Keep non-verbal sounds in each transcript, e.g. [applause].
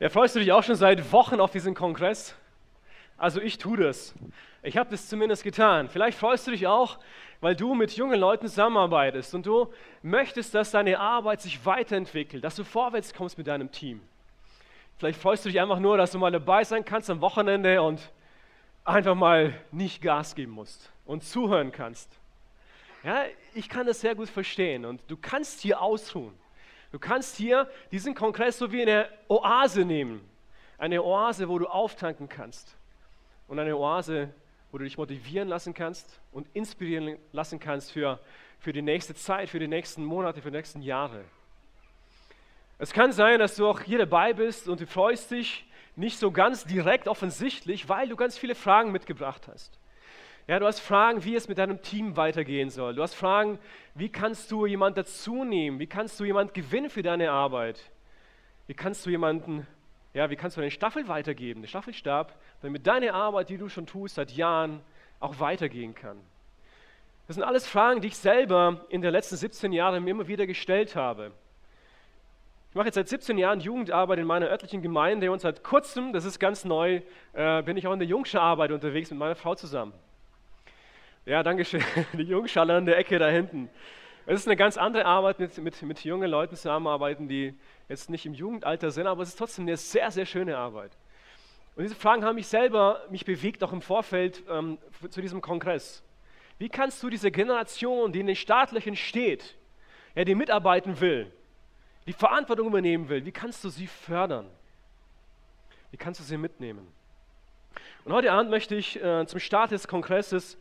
Ja, freust du dich auch schon seit Wochen auf diesen Kongress? Also ich tue das. Ich habe das zumindest getan. Vielleicht freust du dich auch, weil du mit jungen Leuten zusammenarbeitest und du möchtest, dass deine Arbeit sich weiterentwickelt, dass du vorwärts kommst mit deinem Team. Vielleicht freust du dich einfach nur, dass du mal dabei sein kannst am Wochenende und einfach mal nicht Gas geben musst und zuhören kannst. Ja, ich kann das sehr gut verstehen und du kannst hier ausruhen. Du kannst hier diesen Kongress so wie eine Oase nehmen. Eine Oase, wo du auftanken kannst. Und eine Oase, wo du dich motivieren lassen kannst und inspirieren lassen kannst für, für die nächste Zeit, für die nächsten Monate, für die nächsten Jahre. Es kann sein, dass du auch hier dabei bist und du freust dich nicht so ganz direkt offensichtlich, weil du ganz viele Fragen mitgebracht hast. Ja, du hast Fragen, wie es mit deinem Team weitergehen soll. Du hast Fragen, wie kannst du jemanden dazu nehmen? Wie kannst du jemanden gewinnen für deine Arbeit? Wie kannst du jemanden, ja, wie kannst du eine Staffel weitergeben, den Staffelstab, damit deine Arbeit, die du schon tust seit Jahren, auch weitergehen kann? Das sind alles Fragen, die ich selber in den letzten 17 Jahren mir immer wieder gestellt habe. Ich mache jetzt seit 17 Jahren Jugendarbeit in meiner örtlichen Gemeinde und seit kurzem, das ist ganz neu, äh, bin ich auch in der Jungsche-Arbeit unterwegs mit meiner Frau zusammen. Ja, danke schön. [laughs] Die Jungschale an der Ecke da hinten. Es ist eine ganz andere Arbeit, mit, mit, mit jungen Leuten zusammenarbeiten, die jetzt nicht im Jugendalter sind, aber es ist trotzdem eine sehr, sehr schöne Arbeit. Und diese Fragen haben mich selber, mich bewegt, auch im Vorfeld ähm, zu diesem Kongress. Wie kannst du diese Generation, die in den Startlöchern steht, ja, die mitarbeiten will, die Verantwortung übernehmen will, wie kannst du sie fördern? Wie kannst du sie mitnehmen? Und heute Abend möchte ich äh, zum Start des Kongresses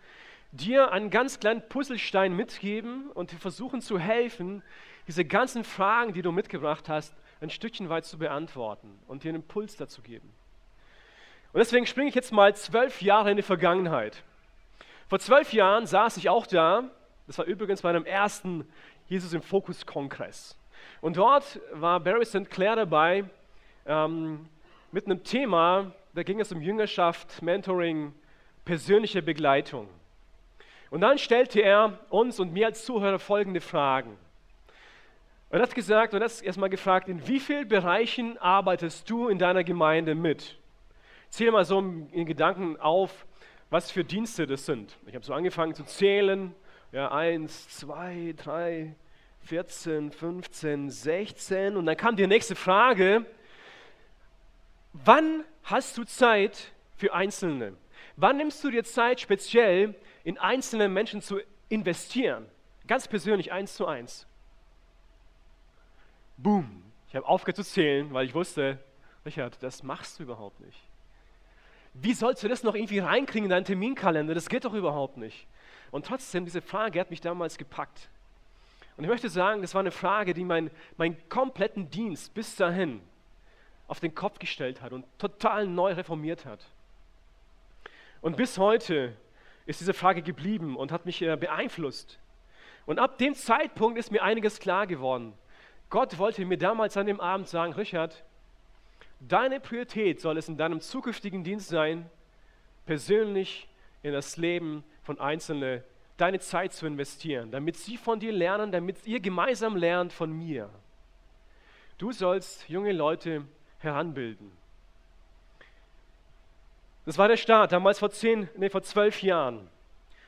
dir einen ganz kleinen Puzzlestein mitgeben und dir versuchen zu helfen, diese ganzen Fragen, die du mitgebracht hast, ein Stückchen weit zu beantworten und dir einen Impuls dazu geben. Und deswegen springe ich jetzt mal zwölf Jahre in die Vergangenheit. Vor zwölf Jahren saß ich auch da, das war übrigens bei einem ersten Jesus im Fokus-Kongress. Und dort war Barry St. Clair dabei ähm, mit einem Thema, da ging es um Jüngerschaft, Mentoring, persönliche Begleitung. Und dann stellte er uns und mir als Zuhörer folgende Fragen. Er hat gesagt, und hat erstmal gefragt, in wie vielen Bereichen arbeitest du in deiner Gemeinde mit? Zähle mal so in Gedanken auf, was für Dienste das sind. Ich habe so angefangen zu zählen. Ja, eins, zwei, drei, 14, 15, 16. Und dann kam die nächste Frage. Wann hast du Zeit für Einzelne? Wann nimmst du dir Zeit speziell in einzelne Menschen zu investieren. Ganz persönlich, eins zu eins. Boom. Ich habe aufgehört zu zählen, weil ich wusste, Richard, das machst du überhaupt nicht. Wie sollst du das noch irgendwie reinkriegen in deinen Terminkalender? Das geht doch überhaupt nicht. Und trotzdem, diese Frage hat mich damals gepackt. Und ich möchte sagen, das war eine Frage, die meinen mein kompletten Dienst bis dahin auf den Kopf gestellt hat und total neu reformiert hat. Und bis heute ist diese Frage geblieben und hat mich äh, beeinflusst. Und ab dem Zeitpunkt ist mir einiges klar geworden. Gott wollte mir damals an dem Abend sagen, Richard, deine Priorität soll es in deinem zukünftigen Dienst sein, persönlich in das Leben von Einzelnen deine Zeit zu investieren, damit sie von dir lernen, damit ihr gemeinsam lernt von mir. Du sollst junge Leute heranbilden. Das war der Start, damals vor, zehn, nee, vor zwölf Jahren.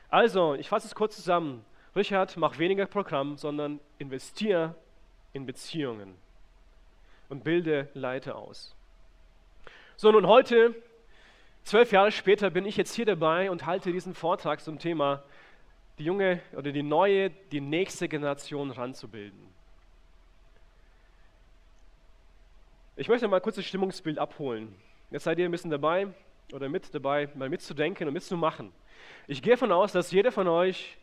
Also, ich fasse es kurz zusammen. Richard, mach weniger Programm, sondern investiere in Beziehungen und bilde Leiter aus. So, nun heute, zwölf Jahre später, bin ich jetzt hier dabei und halte diesen Vortrag zum Thema die junge oder die neue, die nächste Generation ranzubilden. Ich möchte mal kurz das Stimmungsbild abholen. Jetzt seid ihr ein bisschen dabei oder mit dabei, mal mitzudenken und mitzumachen. Ich gehe davon aus, dass jeder von euch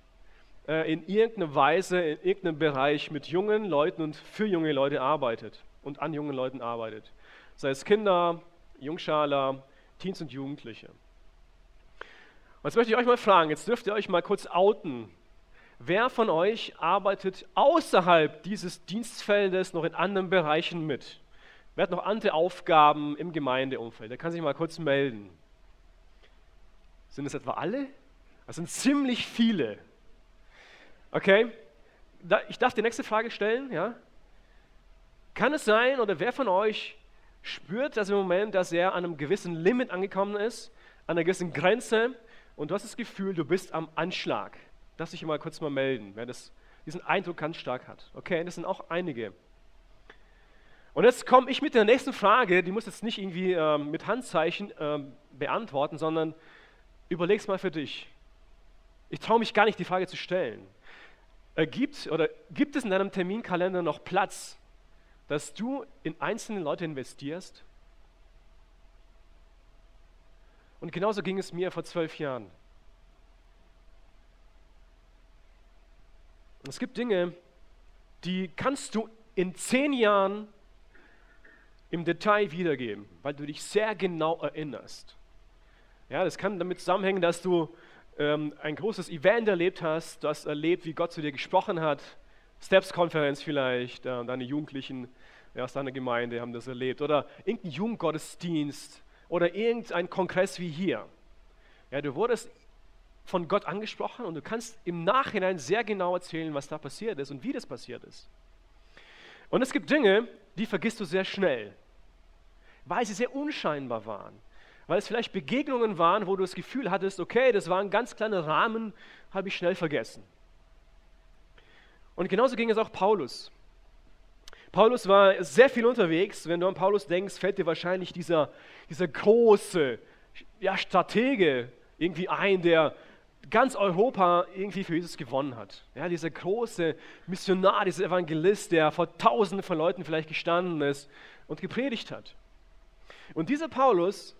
äh, in irgendeiner Weise, in irgendeinem Bereich mit jungen Leuten und für junge Leute arbeitet und an jungen Leuten arbeitet. Sei es Kinder, Jungschaler, Teens und Jugendliche. Und jetzt möchte ich euch mal fragen, jetzt dürft ihr euch mal kurz outen. Wer von euch arbeitet außerhalb dieses Dienstfeldes noch in anderen Bereichen mit? Wer hat noch andere Aufgaben im Gemeindeumfeld? Der kann sich mal kurz melden. Sind es etwa alle? Das sind ziemlich viele. Okay? Ich darf die nächste Frage stellen. Ja? Kann es sein, oder wer von euch spürt das im Moment, dass er an einem gewissen Limit angekommen ist, an einer gewissen Grenze und du hast das Gefühl, du bist am Anschlag. Darf ich mal kurz mal melden, wer das, diesen Eindruck ganz stark hat. Okay, das sind auch einige. Und jetzt komme ich mit der nächsten Frage, die muss jetzt nicht irgendwie äh, mit Handzeichen äh, beantworten, sondern überleg's mal für dich. Ich traue mich gar nicht, die Frage zu stellen. Äh, gibt, oder gibt es in deinem Terminkalender noch Platz, dass du in einzelne Leute investierst? Und genauso ging es mir vor zwölf Jahren. Und es gibt Dinge, die kannst du in zehn Jahren im Detail wiedergeben, weil du dich sehr genau erinnerst. Ja, das kann damit zusammenhängen, dass du ähm, ein großes Event erlebt hast, du hast erlebt, wie Gott zu dir gesprochen hat, Steps-Konferenz vielleicht, äh, deine Jugendlichen ja, aus deiner Gemeinde haben das erlebt, oder irgendein Jugendgottesdienst oder irgendein Kongress wie hier. Ja, du wurdest von Gott angesprochen und du kannst im Nachhinein sehr genau erzählen, was da passiert ist und wie das passiert ist. Und es gibt Dinge, die vergisst du sehr schnell, weil sie sehr unscheinbar waren. Weil es vielleicht Begegnungen waren, wo du das Gefühl hattest, okay, das war ein ganz kleiner Rahmen, habe ich schnell vergessen. Und genauso ging es auch Paulus. Paulus war sehr viel unterwegs. Wenn du an Paulus denkst, fällt dir wahrscheinlich dieser, dieser große ja, Stratege irgendwie ein, der ganz Europa irgendwie für Jesus gewonnen hat. Ja, dieser große Missionar, dieser Evangelist, der vor tausenden von Leuten vielleicht gestanden ist und gepredigt hat. Und dieser Paulus,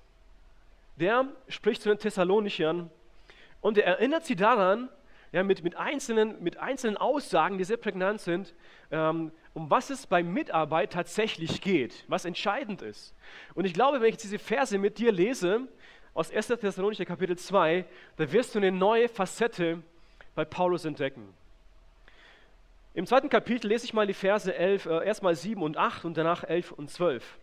der spricht zu den Thessalonichern und er erinnert sie daran, ja, mit, mit, einzelnen, mit einzelnen Aussagen, die sehr prägnant sind, ähm, um was es bei Mitarbeit tatsächlich geht, was entscheidend ist. Und ich glaube, wenn ich diese Verse mit dir lese, aus 1. Thessalonicher Kapitel 2, da wirst du eine neue Facette bei Paulus entdecken. Im zweiten Kapitel lese ich mal die Verse 11, äh, erstmal 7 und 8 und danach 11 und 12.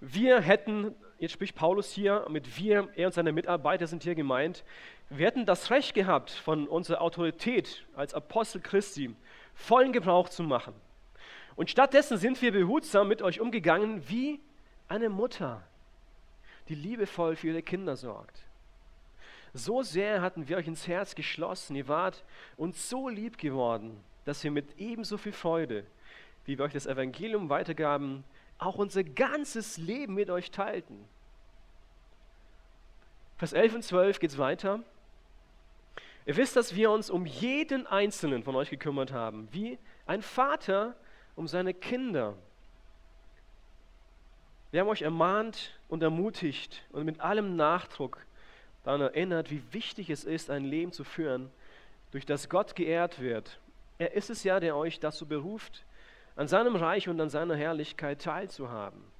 Wir hätten, jetzt spricht Paulus hier, mit wir, er und seine Mitarbeiter sind hier gemeint, wir hätten das Recht gehabt, von unserer Autorität als Apostel Christi vollen Gebrauch zu machen. Und stattdessen sind wir behutsam mit euch umgegangen wie eine Mutter die liebevoll für ihre Kinder sorgt. So sehr hatten wir euch ins Herz geschlossen, ihr wart uns so lieb geworden, dass wir mit ebenso viel Freude, wie wir euch das Evangelium weitergaben, auch unser ganzes Leben mit euch teilten. Vers 11 und 12 geht es weiter. Ihr wisst, dass wir uns um jeden einzelnen von euch gekümmert haben, wie ein Vater um seine Kinder. Wir haben euch ermahnt und ermutigt und mit allem Nachdruck daran erinnert, wie wichtig es ist, ein Leben zu führen, durch das Gott geehrt wird. Er ist es ja, der euch dazu beruft, an seinem Reich und an seiner Herrlichkeit teilzuhaben.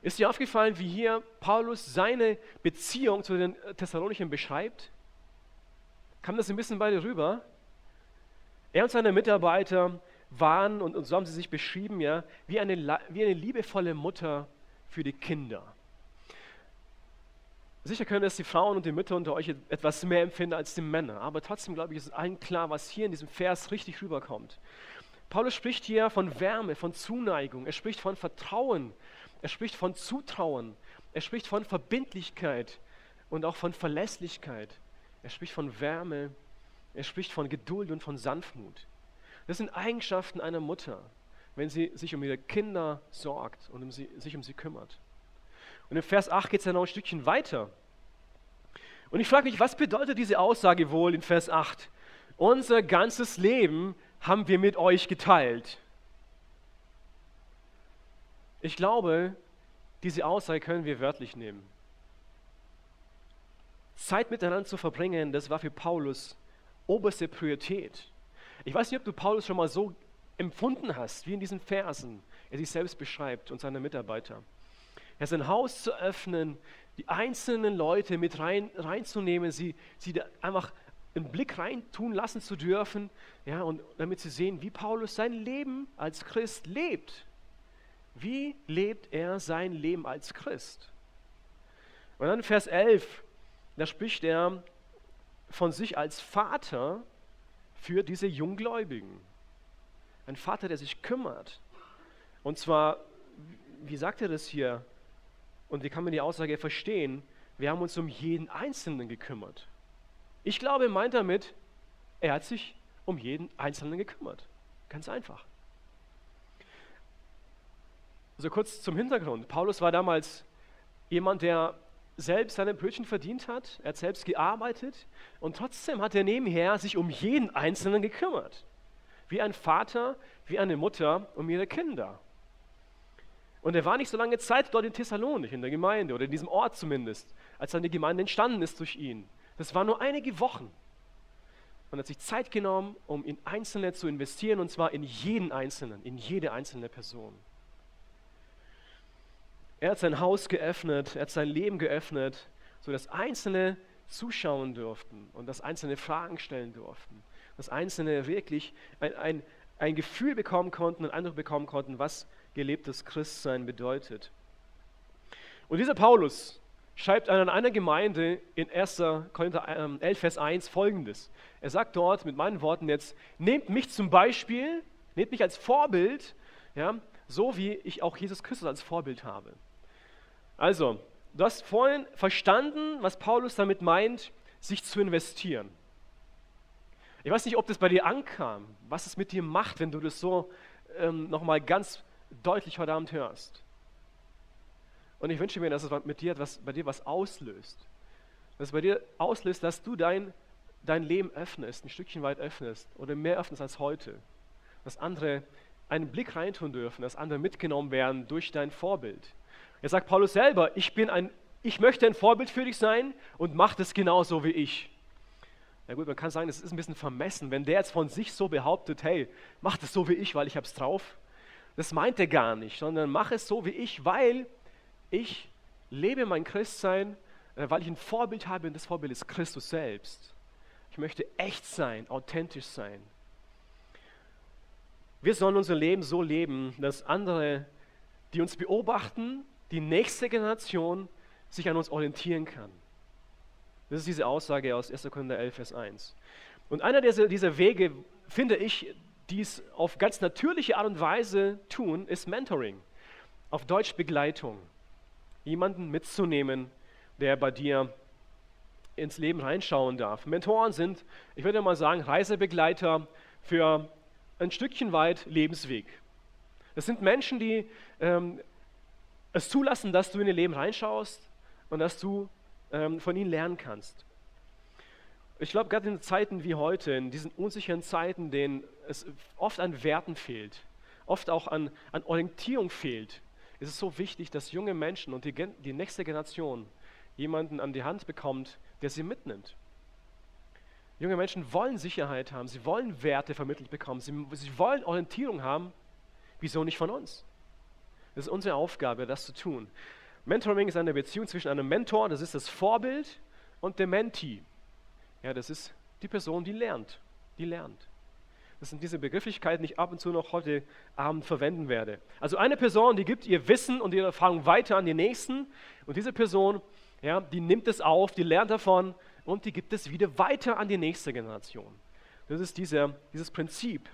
Ist dir aufgefallen, wie hier Paulus seine Beziehung zu den Thessalonichern beschreibt? Kam das ein bisschen bei dir rüber? Er und seine Mitarbeiter waren, und, und so haben sie sich beschrieben, ja, wie eine, wie eine liebevolle Mutter für die Kinder. Sicher können es die Frauen und die Mütter unter euch etwas mehr empfinden als die Männer, aber trotzdem glaube ich, ist allen klar, was hier in diesem Vers richtig rüberkommt. Paulus spricht hier von Wärme, von Zuneigung, er spricht von Vertrauen, er spricht von Zutrauen, er spricht von Verbindlichkeit und auch von Verlässlichkeit. Er spricht von Wärme, er spricht von Geduld und von Sanftmut. Das sind Eigenschaften einer Mutter, wenn sie sich um ihre Kinder sorgt und um sie, sich um sie kümmert. Und im Vers 8 geht es dann noch ein Stückchen weiter. Und ich frage mich, was bedeutet diese Aussage wohl in Vers 8? Unser ganzes Leben haben wir mit euch geteilt. Ich glaube, diese Aussage können wir wörtlich nehmen. Zeit miteinander zu verbringen, das war für Paulus oberste Priorität. Ich weiß nicht, ob du Paulus schon mal so empfunden hast, wie in diesen Versen er sich selbst beschreibt und seine Mitarbeiter. Er sein Haus zu öffnen, die einzelnen Leute mit rein, reinzunehmen, sie, sie einfach einen Blick rein tun lassen zu dürfen, ja, und damit sie sehen, wie Paulus sein Leben als Christ lebt. Wie lebt er sein Leben als Christ? Und dann Vers 11, da spricht er von sich als Vater für diese Junggläubigen. Ein Vater, der sich kümmert. Und zwar wie sagt er das hier? Und wie kann man die Aussage verstehen? Wir haben uns um jeden Einzelnen gekümmert. Ich glaube, er meint damit, er hat sich um jeden Einzelnen gekümmert. Ganz einfach. Also kurz zum Hintergrund. Paulus war damals jemand, der selbst seine Brötchen verdient hat, er hat selbst gearbeitet und trotzdem hat er nebenher sich um jeden Einzelnen gekümmert. Wie ein Vater, wie eine Mutter um ihre Kinder. Und er war nicht so lange Zeit dort in Thessalonik, in der Gemeinde oder in diesem Ort zumindest, als die Gemeinde entstanden ist durch ihn. Das waren nur einige Wochen. Er hat sich Zeit genommen, um in Einzelne zu investieren, und zwar in jeden Einzelnen, in jede einzelne Person. Er hat sein Haus geöffnet, er hat sein Leben geöffnet, sodass Einzelne zuschauen durften und dass Einzelne Fragen stellen durften. Dass Einzelne wirklich ein, ein, ein Gefühl bekommen konnten, einen Eindruck bekommen konnten, was gelebtes Christsein bedeutet. Und dieser Paulus schreibt an einer Gemeinde in 1. Korinther 11, ähm, Vers 1 folgendes. Er sagt dort mit meinen Worten jetzt, nehmt mich zum Beispiel, nehmt mich als Vorbild, ja, so wie ich auch Jesus Christus als Vorbild habe. Also, du hast vorhin verstanden, was Paulus damit meint, sich zu investieren. Ich weiß nicht, ob das bei dir ankam, was es mit dir macht, wenn du das so ähm, nochmal ganz deutlich heute Abend hörst. Und ich wünsche mir, dass es mit dir etwas, bei dir was auslöst. Dass es bei dir auslöst, dass du dein, dein Leben öffnest, ein Stückchen weit öffnest oder mehr öffnest als heute. Dass andere einen Blick reintun dürfen, dass andere mitgenommen werden durch dein Vorbild. Er sagt Paulus selber, ich, bin ein, ich möchte ein Vorbild für dich sein und mach das genauso wie ich. Na gut, man kann sagen, das ist ein bisschen vermessen, wenn der jetzt von sich so behauptet, hey, mach das so wie ich, weil ich hab's drauf. Das meint er gar nicht, sondern mach es so wie ich, weil ich lebe mein Christsein, äh, weil ich ein Vorbild habe und das Vorbild ist Christus selbst. Ich möchte echt sein, authentisch sein. Wir sollen unser Leben so leben, dass andere, die uns beobachten, die nächste Generation sich an uns orientieren kann. Das ist diese Aussage aus 1. Korinther 11, Vers 1. Und einer dieser, dieser Wege, finde ich, die es auf ganz natürliche Art und Weise tun, ist Mentoring. Auf Deutsch Begleitung. Jemanden mitzunehmen, der bei dir ins Leben reinschauen darf. Mentoren sind, ich würde mal sagen, Reisebegleiter für ein Stückchen weit Lebensweg. Das sind Menschen, die ähm, es zulassen, dass du in ihr Leben reinschaust und dass du ähm, von ihnen lernen kannst. Ich glaube, gerade in Zeiten wie heute, in diesen unsicheren Zeiten, denen es oft an Werten fehlt, oft auch an, an Orientierung fehlt, ist es so wichtig, dass junge Menschen und die, die nächste Generation jemanden an die Hand bekommt, der sie mitnimmt. Junge Menschen wollen Sicherheit haben, sie wollen Werte vermittelt bekommen, sie, sie wollen Orientierung haben. Wieso nicht von uns? Das ist unsere Aufgabe, das zu tun. Mentoring ist eine Beziehung zwischen einem Mentor, das ist das Vorbild, und dem Mentee. Ja, das ist die Person, die lernt. Die lernt. Das sind diese Begrifflichkeiten, die ich ab und zu noch heute Abend verwenden werde. Also eine Person, die gibt ihr Wissen und ihre Erfahrung weiter an die Nächsten. Und diese Person, ja, die nimmt es auf, die lernt davon und die gibt es wieder weiter an die nächste Generation. Das ist dieser, dieses Prinzip.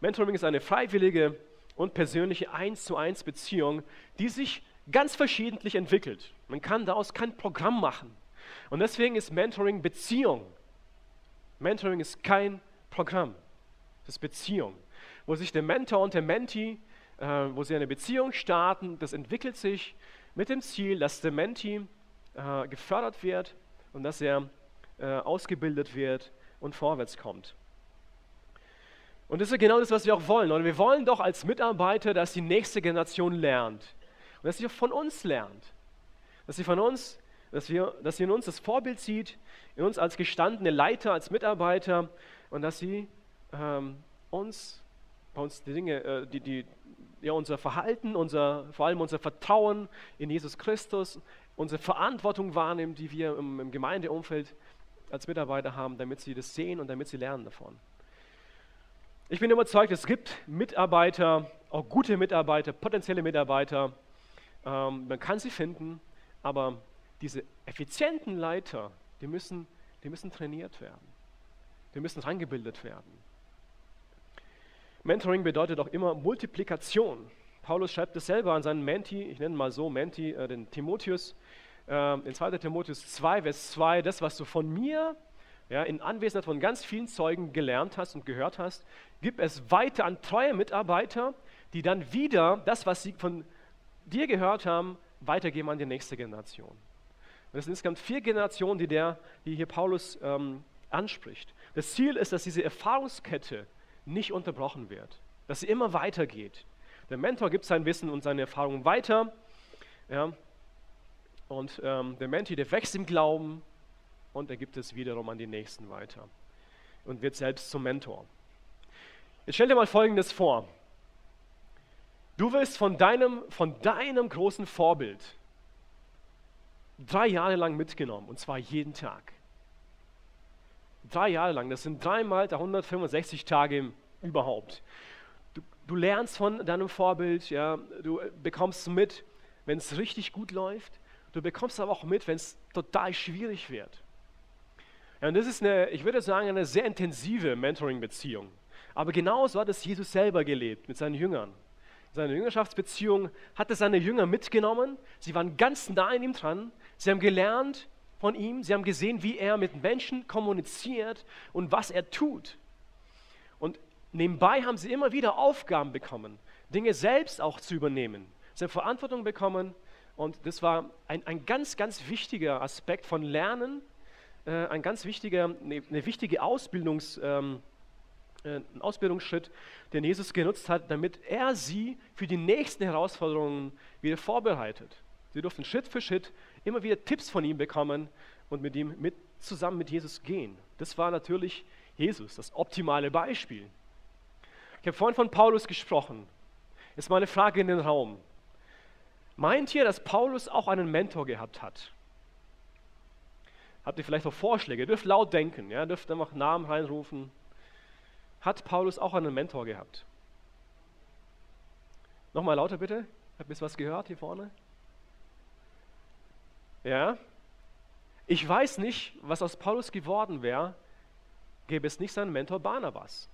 Mentoring ist eine freiwillige und persönliche Eins zu eins Beziehung, die sich ganz verschiedentlich entwickelt. Man kann daraus kein Programm machen. Und deswegen ist Mentoring Beziehung. Mentoring ist kein Programm, das ist Beziehung, wo sich der Mentor und der Mentee, äh, wo sie eine Beziehung starten, das entwickelt sich mit dem Ziel, dass der Mentee äh, gefördert wird und dass er äh, ausgebildet wird und vorwärts kommt. Und das ist genau das, was wir auch wollen. Und wir wollen doch als Mitarbeiter, dass die nächste Generation lernt. Und dass sie von uns lernt. Dass sie von uns, dass, wir, dass sie in uns das Vorbild sieht, in uns als gestandene Leiter, als Mitarbeiter und dass sie ähm, uns, bei uns die Dinge, äh, die, die, ja, unser Verhalten, unser, vor allem unser Vertrauen in Jesus Christus, unsere Verantwortung wahrnehmen, die wir im, im Gemeindeumfeld als Mitarbeiter haben, damit sie das sehen und damit sie lernen davon. Ich bin überzeugt, es gibt Mitarbeiter, auch gute Mitarbeiter, potenzielle Mitarbeiter. Ähm, man kann sie finden, aber diese effizienten Leiter, die müssen, die müssen trainiert werden. Die müssen reingebildet werden. Mentoring bedeutet auch immer Multiplikation. Paulus schreibt es selber an seinen Menti, ich nenne mal so Menti, äh, den Timotheus, äh, in 2. Timotheus 2, Vers 2, das, was du von mir ja, in Anwesenheit von ganz vielen Zeugen gelernt hast und gehört hast, gib es weiter an treue Mitarbeiter, die dann wieder das, was sie von dir gehört haben, weitergeben an die nächste Generation. Und das sind insgesamt vier Generationen, die, der, die hier Paulus ähm, anspricht. Das Ziel ist, dass diese Erfahrungskette nicht unterbrochen wird, dass sie immer weitergeht. Der Mentor gibt sein Wissen und seine Erfahrungen weiter. Ja, und ähm, der Mentee, der wächst im Glauben und er gibt es wiederum an die Nächsten weiter und wird selbst zum Mentor. Jetzt stell dir mal Folgendes vor. Du wirst von deinem, von deinem großen Vorbild drei Jahre lang mitgenommen und zwar jeden Tag. Drei Jahre lang, das sind dreimal 165 Tage überhaupt. Du, du lernst von deinem Vorbild, ja, du bekommst mit, wenn es richtig gut läuft. Du bekommst aber auch mit, wenn es total schwierig wird. Und das ist eine, ich würde sagen, eine sehr intensive Mentoring-Beziehung. Aber genauso hat es Jesus selber gelebt mit seinen Jüngern. Seine Jüngerschaftsbeziehung hat er seine Jünger mitgenommen. Sie waren ganz nah an ihm dran. Sie haben gelernt von ihm. Sie haben gesehen, wie er mit Menschen kommuniziert und was er tut. Und nebenbei haben sie immer wieder Aufgaben bekommen, Dinge selbst auch zu übernehmen. Sie haben Verantwortung bekommen. Und das war ein, ein ganz, ganz wichtiger Aspekt von Lernen, äh, ein ganz wichtiger, eine, eine wichtige Ausbildungs, ähm, äh, ein Ausbildungsschritt, den Jesus genutzt hat, damit er sie für die nächsten Herausforderungen wieder vorbereitet. Sie durften Schritt für Schritt immer wieder Tipps von ihm bekommen und mit ihm mit, zusammen mit Jesus gehen. Das war natürlich Jesus, das optimale Beispiel. Ich habe vorhin von Paulus gesprochen. Jetzt mal eine Frage in den Raum. Meint ihr, dass Paulus auch einen Mentor gehabt hat? Habt ihr vielleicht auch Vorschläge? Ihr dürft laut denken, ja? dürft einfach Namen reinrufen hat Paulus auch einen Mentor gehabt. Nochmal lauter bitte. Habt ihr was gehört hier vorne? Ja? Ich weiß nicht, was aus Paulus geworden wäre, gäbe es nicht seinen Mentor Barnabas.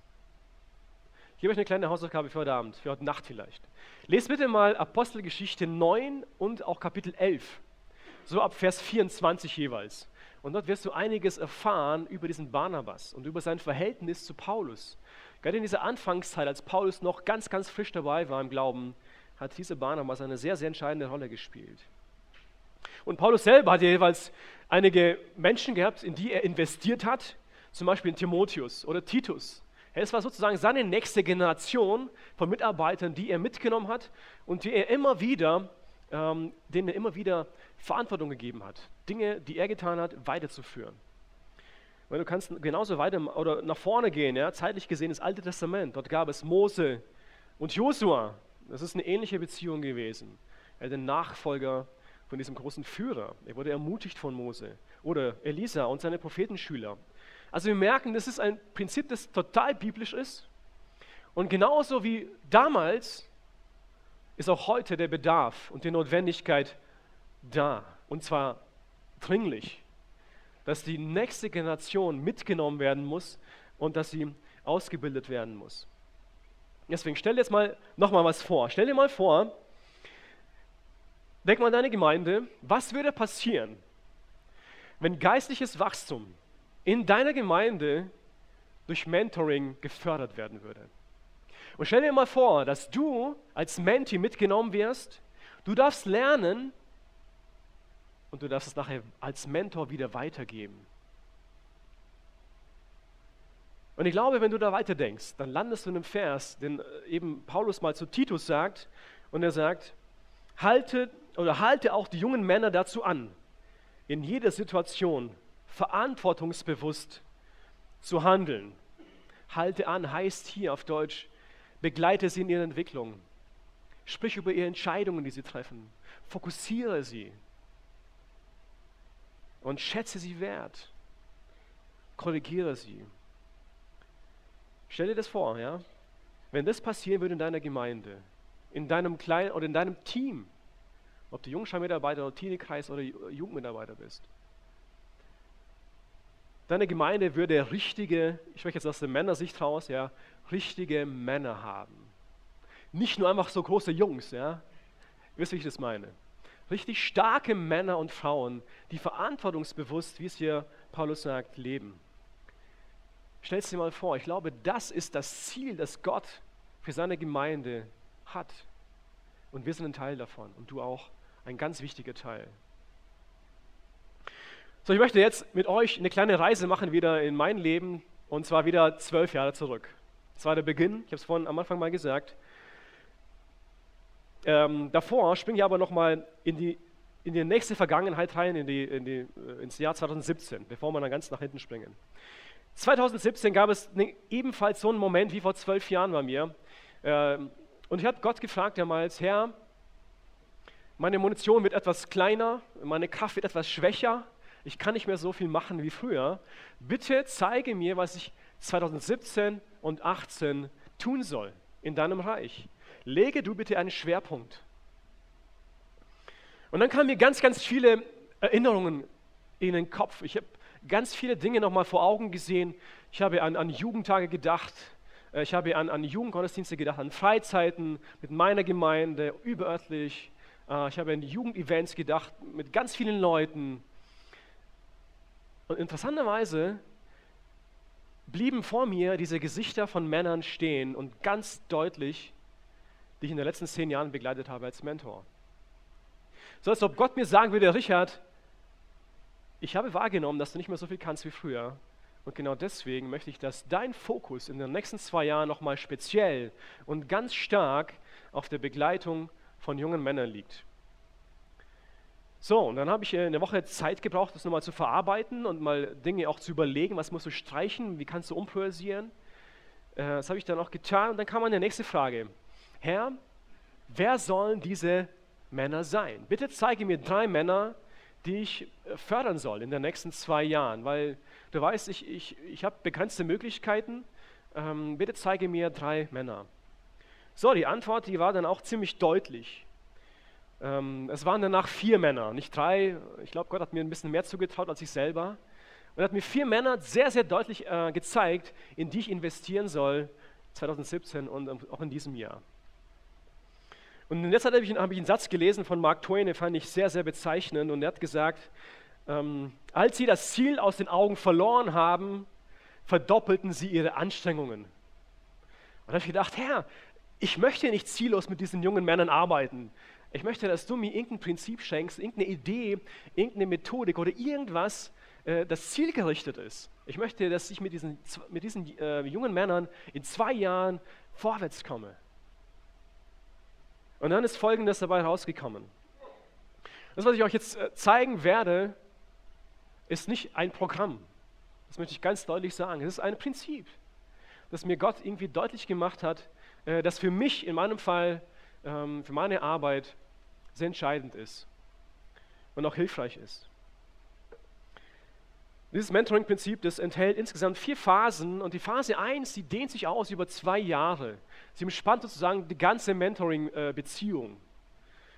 Ich gebe euch eine kleine Hausaufgabe für heute Abend, für heute Nacht vielleicht. Lest bitte mal Apostelgeschichte 9 und auch Kapitel 11, so ab Vers 24 jeweils. Und dort wirst du einiges erfahren über diesen Barnabas und über sein Verhältnis zu Paulus. Gerade in dieser Anfangszeit, als Paulus noch ganz, ganz frisch dabei war im Glauben, hat dieser Barnabas eine sehr, sehr entscheidende Rolle gespielt. Und Paulus selber hat jeweils einige Menschen gehabt, in die er investiert hat, zum Beispiel in Timotheus oder Titus. Es war sozusagen seine nächste Generation von Mitarbeitern, die er mitgenommen hat und die er immer wieder, ähm, denen er immer wieder Verantwortung gegeben hat, Dinge, die er getan hat, weiterzuführen. Weil du kannst genauso weiter oder nach vorne gehen, ja, zeitlich gesehen das Alte Testament. Dort gab es Mose und Josua. Das ist eine ähnliche Beziehung gewesen. Er der Nachfolger von diesem großen Führer. Er wurde ermutigt von Mose. Oder Elisa und seine Prophetenschüler. Also wir merken, das ist ein Prinzip, das total biblisch ist. Und genauso wie damals ist auch heute der Bedarf und die Notwendigkeit da. Und zwar dringlich, dass die nächste Generation mitgenommen werden muss und dass sie ausgebildet werden muss. Deswegen stell dir jetzt mal nochmal was vor. Stell dir mal vor, denk mal an deine Gemeinde, was würde passieren, wenn geistliches Wachstum in deiner Gemeinde durch Mentoring gefördert werden würde? Und stell dir mal vor, dass du als Menti mitgenommen wirst, du darfst lernen, und du darfst es nachher als Mentor wieder weitergeben. Und ich glaube, wenn du da weiterdenkst, dann landest du in einem Vers, den äh, eben Paulus mal zu Titus sagt, und er sagt, halte oder halte auch die jungen Männer dazu an, in jeder Situation verantwortungsbewusst zu handeln. Halte an heißt hier auf Deutsch, begleite sie in ihrer Entwicklung. Sprich über ihre Entscheidungen, die sie treffen. Fokussiere sie und schätze sie wert. Korrigiere sie. Stell dir das vor, ja? Wenn das passieren würde in deiner Gemeinde, in deinem kleinen oder in deinem Team, ob du Jungschau-Mitarbeiter oder Teenie-Kreis oder Jugendmitarbeiter bist, deine Gemeinde würde richtige, ich spreche jetzt aus der Männersicht raus, ja, richtige Männer haben. Nicht nur einfach so große Jungs, ja. Wisst ihr, wie ich das meine? Richtig starke Männer und Frauen, die verantwortungsbewusst, wie es hier Paulus sagt, leben. Stell es dir mal vor, ich glaube, das ist das Ziel, das Gott für seine Gemeinde hat. Und wir sind ein Teil davon und du auch ein ganz wichtiger Teil. So, ich möchte jetzt mit euch eine kleine Reise machen wieder in mein Leben und zwar wieder zwölf Jahre zurück. Das war der Beginn, ich habe es vorhin am Anfang mal gesagt. Ähm, davor springen wir aber nochmal in die, in die nächste Vergangenheit rein, in die, in die, äh, ins Jahr 2017, bevor wir dann ganz nach hinten springen. 2017 gab es ne, ebenfalls so einen Moment wie vor zwölf Jahren bei mir. Ähm, und ich habe Gott gefragt damals, Herr, meine Munition wird etwas kleiner, meine Kraft wird etwas schwächer, ich kann nicht mehr so viel machen wie früher. Bitte zeige mir, was ich 2017 und 2018 tun soll in deinem Reich. Lege du bitte einen Schwerpunkt. Und dann kamen mir ganz, ganz viele Erinnerungen in den Kopf. Ich habe ganz viele Dinge nochmal vor Augen gesehen. Ich habe an, an Jugendtage gedacht. Äh, ich habe an, an Jugendgottesdienste gedacht, an Freizeiten mit meiner Gemeinde, überörtlich. Äh, ich habe an Jugendevents gedacht mit ganz vielen Leuten. Und interessanterweise blieben vor mir diese Gesichter von Männern stehen und ganz deutlich, die ich in den letzten zehn Jahren begleitet habe als Mentor. So als ob Gott mir sagen würde, Richard, ich habe wahrgenommen, dass du nicht mehr so viel kannst wie früher. Und genau deswegen möchte ich, dass dein Fokus in den nächsten zwei Jahren nochmal speziell und ganz stark auf der Begleitung von jungen Männern liegt. So, und dann habe ich eine Woche Zeit gebraucht, das nochmal zu verarbeiten und mal Dinge auch zu überlegen, was musst du streichen, wie kannst du umpriorisieren. Äh, das habe ich dann auch getan und dann kam eine nächste Frage. Herr, wer sollen diese Männer sein? Bitte zeige mir drei Männer, die ich äh, fördern soll in den nächsten zwei Jahren, weil du weißt, ich, ich, ich habe begrenzte Möglichkeiten. Ähm, bitte zeige mir drei Männer. So, die Antwort, die war dann auch ziemlich deutlich. Ähm, es waren danach vier Männer, nicht drei. Ich glaube, Gott hat mir ein bisschen mehr zugetraut als ich selber. Und hat mir vier Männer sehr, sehr deutlich äh, gezeigt, in die ich investieren soll 2017 und auch in diesem Jahr. Und in der Zeit habe ich, hab ich einen Satz gelesen von Mark Twain, den fand ich sehr, sehr bezeichnend. Und er hat gesagt, ähm, als sie das Ziel aus den Augen verloren haben, verdoppelten sie ihre Anstrengungen. Und da habe ich gedacht, Herr, ich möchte nicht ziellos mit diesen jungen Männern arbeiten. Ich möchte, dass du mir irgendein Prinzip schenkst, irgendeine Idee, irgendeine Methodik oder irgendwas, äh, das zielgerichtet ist. Ich möchte, dass ich mit diesen, mit diesen äh, jungen Männern in zwei Jahren vorwärts komme. Und dann ist Folgendes dabei rausgekommen. Das, was ich euch jetzt äh, zeigen werde, ist nicht ein Programm. Das möchte ich ganz deutlich sagen. Es ist ein Prinzip, das mir Gott irgendwie deutlich gemacht hat, äh, das für mich in meinem Fall ähm, für meine Arbeit sehr entscheidend ist und auch hilfreich ist. Dieses Mentoring-Prinzip, das enthält insgesamt vier Phasen und die Phase 1, die dehnt sich aus über zwei Jahre. Sie umspannt sozusagen die ganze Mentoring-Beziehung.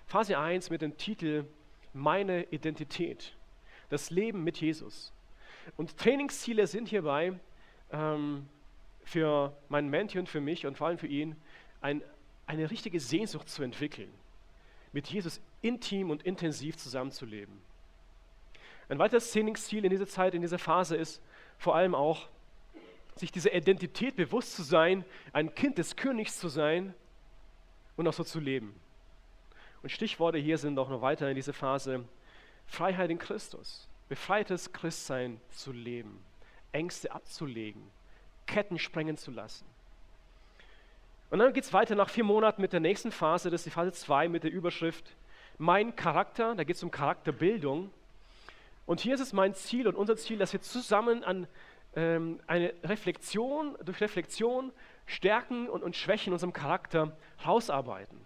Phase 1 mit dem Titel Meine Identität, das Leben mit Jesus. Und Trainingsziele sind hierbei ähm, für meinen Menti und für mich und vor allem für ihn ein eine richtige Sehnsucht zu entwickeln, mit Jesus intim und intensiv zusammenzuleben. Ein weiteres Trainingsziel in dieser Zeit, in dieser Phase ist vor allem auch, sich dieser Identität bewusst zu sein, ein Kind des Königs zu sein und auch so zu leben. Und Stichworte hier sind auch noch weiter in dieser Phase Freiheit in Christus, befreites Christsein zu leben, Ängste abzulegen, Ketten sprengen zu lassen. Und dann geht es weiter nach vier Monaten mit der nächsten Phase, das ist die Phase 2 mit der Überschrift Mein Charakter, da geht es um Charakterbildung. Und hier ist es mein Ziel und unser Ziel, dass wir zusammen an ähm, eine Reflexion, durch Reflexion Stärken und, und Schwächen in unserem Charakter rausarbeiten.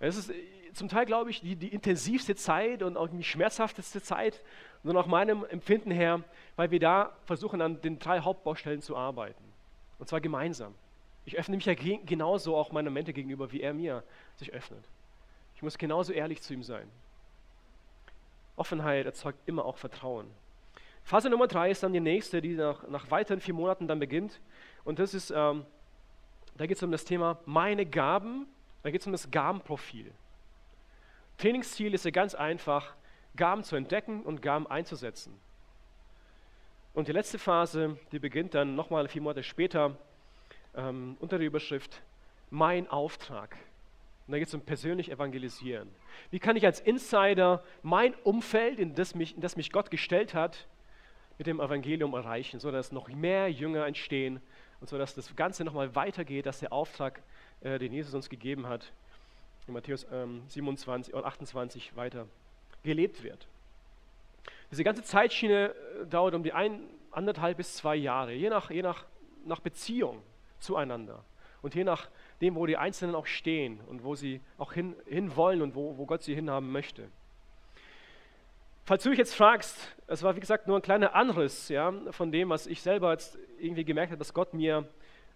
Es ist äh, zum Teil, glaube ich, die, die intensivste Zeit und auch die schmerzhafteste Zeit, nur nach meinem Empfinden her, weil wir da versuchen, an den drei Hauptbaustellen zu arbeiten. Und zwar gemeinsam. Ich öffne mich ja genauso auch meiner Mente gegenüber, wie er mir sich öffnet. Ich muss genauso ehrlich zu ihm sein. Offenheit erzeugt immer auch Vertrauen. Phase Nummer drei ist dann die nächste, die nach, nach weiteren vier Monaten dann beginnt. Und das ist ähm, Da geht es um das Thema meine Gaben, da geht es um das Gabenprofil. Trainingsziel ist ja ganz einfach, Gaben zu entdecken und Gaben einzusetzen. Und die letzte Phase, die beginnt dann nochmal vier Monate später ähm, unter der Überschrift Mein Auftrag. Und da geht es um persönlich evangelisieren. Wie kann ich als Insider mein Umfeld, in das mich, in das mich Gott gestellt hat, mit dem Evangelium erreichen, sodass noch mehr Jünger entstehen und sodass das Ganze nochmal weitergeht, dass der Auftrag, äh, den Jesus uns gegeben hat, in Matthäus ähm, 27 und 28 weiter gelebt wird. Diese ganze Zeitschiene äh, dauert um die ein, anderthalb bis zwei Jahre, je nach, je nach, nach Beziehung zueinander und je nach dem, wo die Einzelnen auch stehen und wo sie auch hin, hin wollen und wo, wo Gott sie hinhaben möchte. Falls du dich jetzt fragst, es war wie gesagt nur ein kleiner Anriss ja, von dem, was ich selber jetzt irgendwie gemerkt habe, dass Gott mir,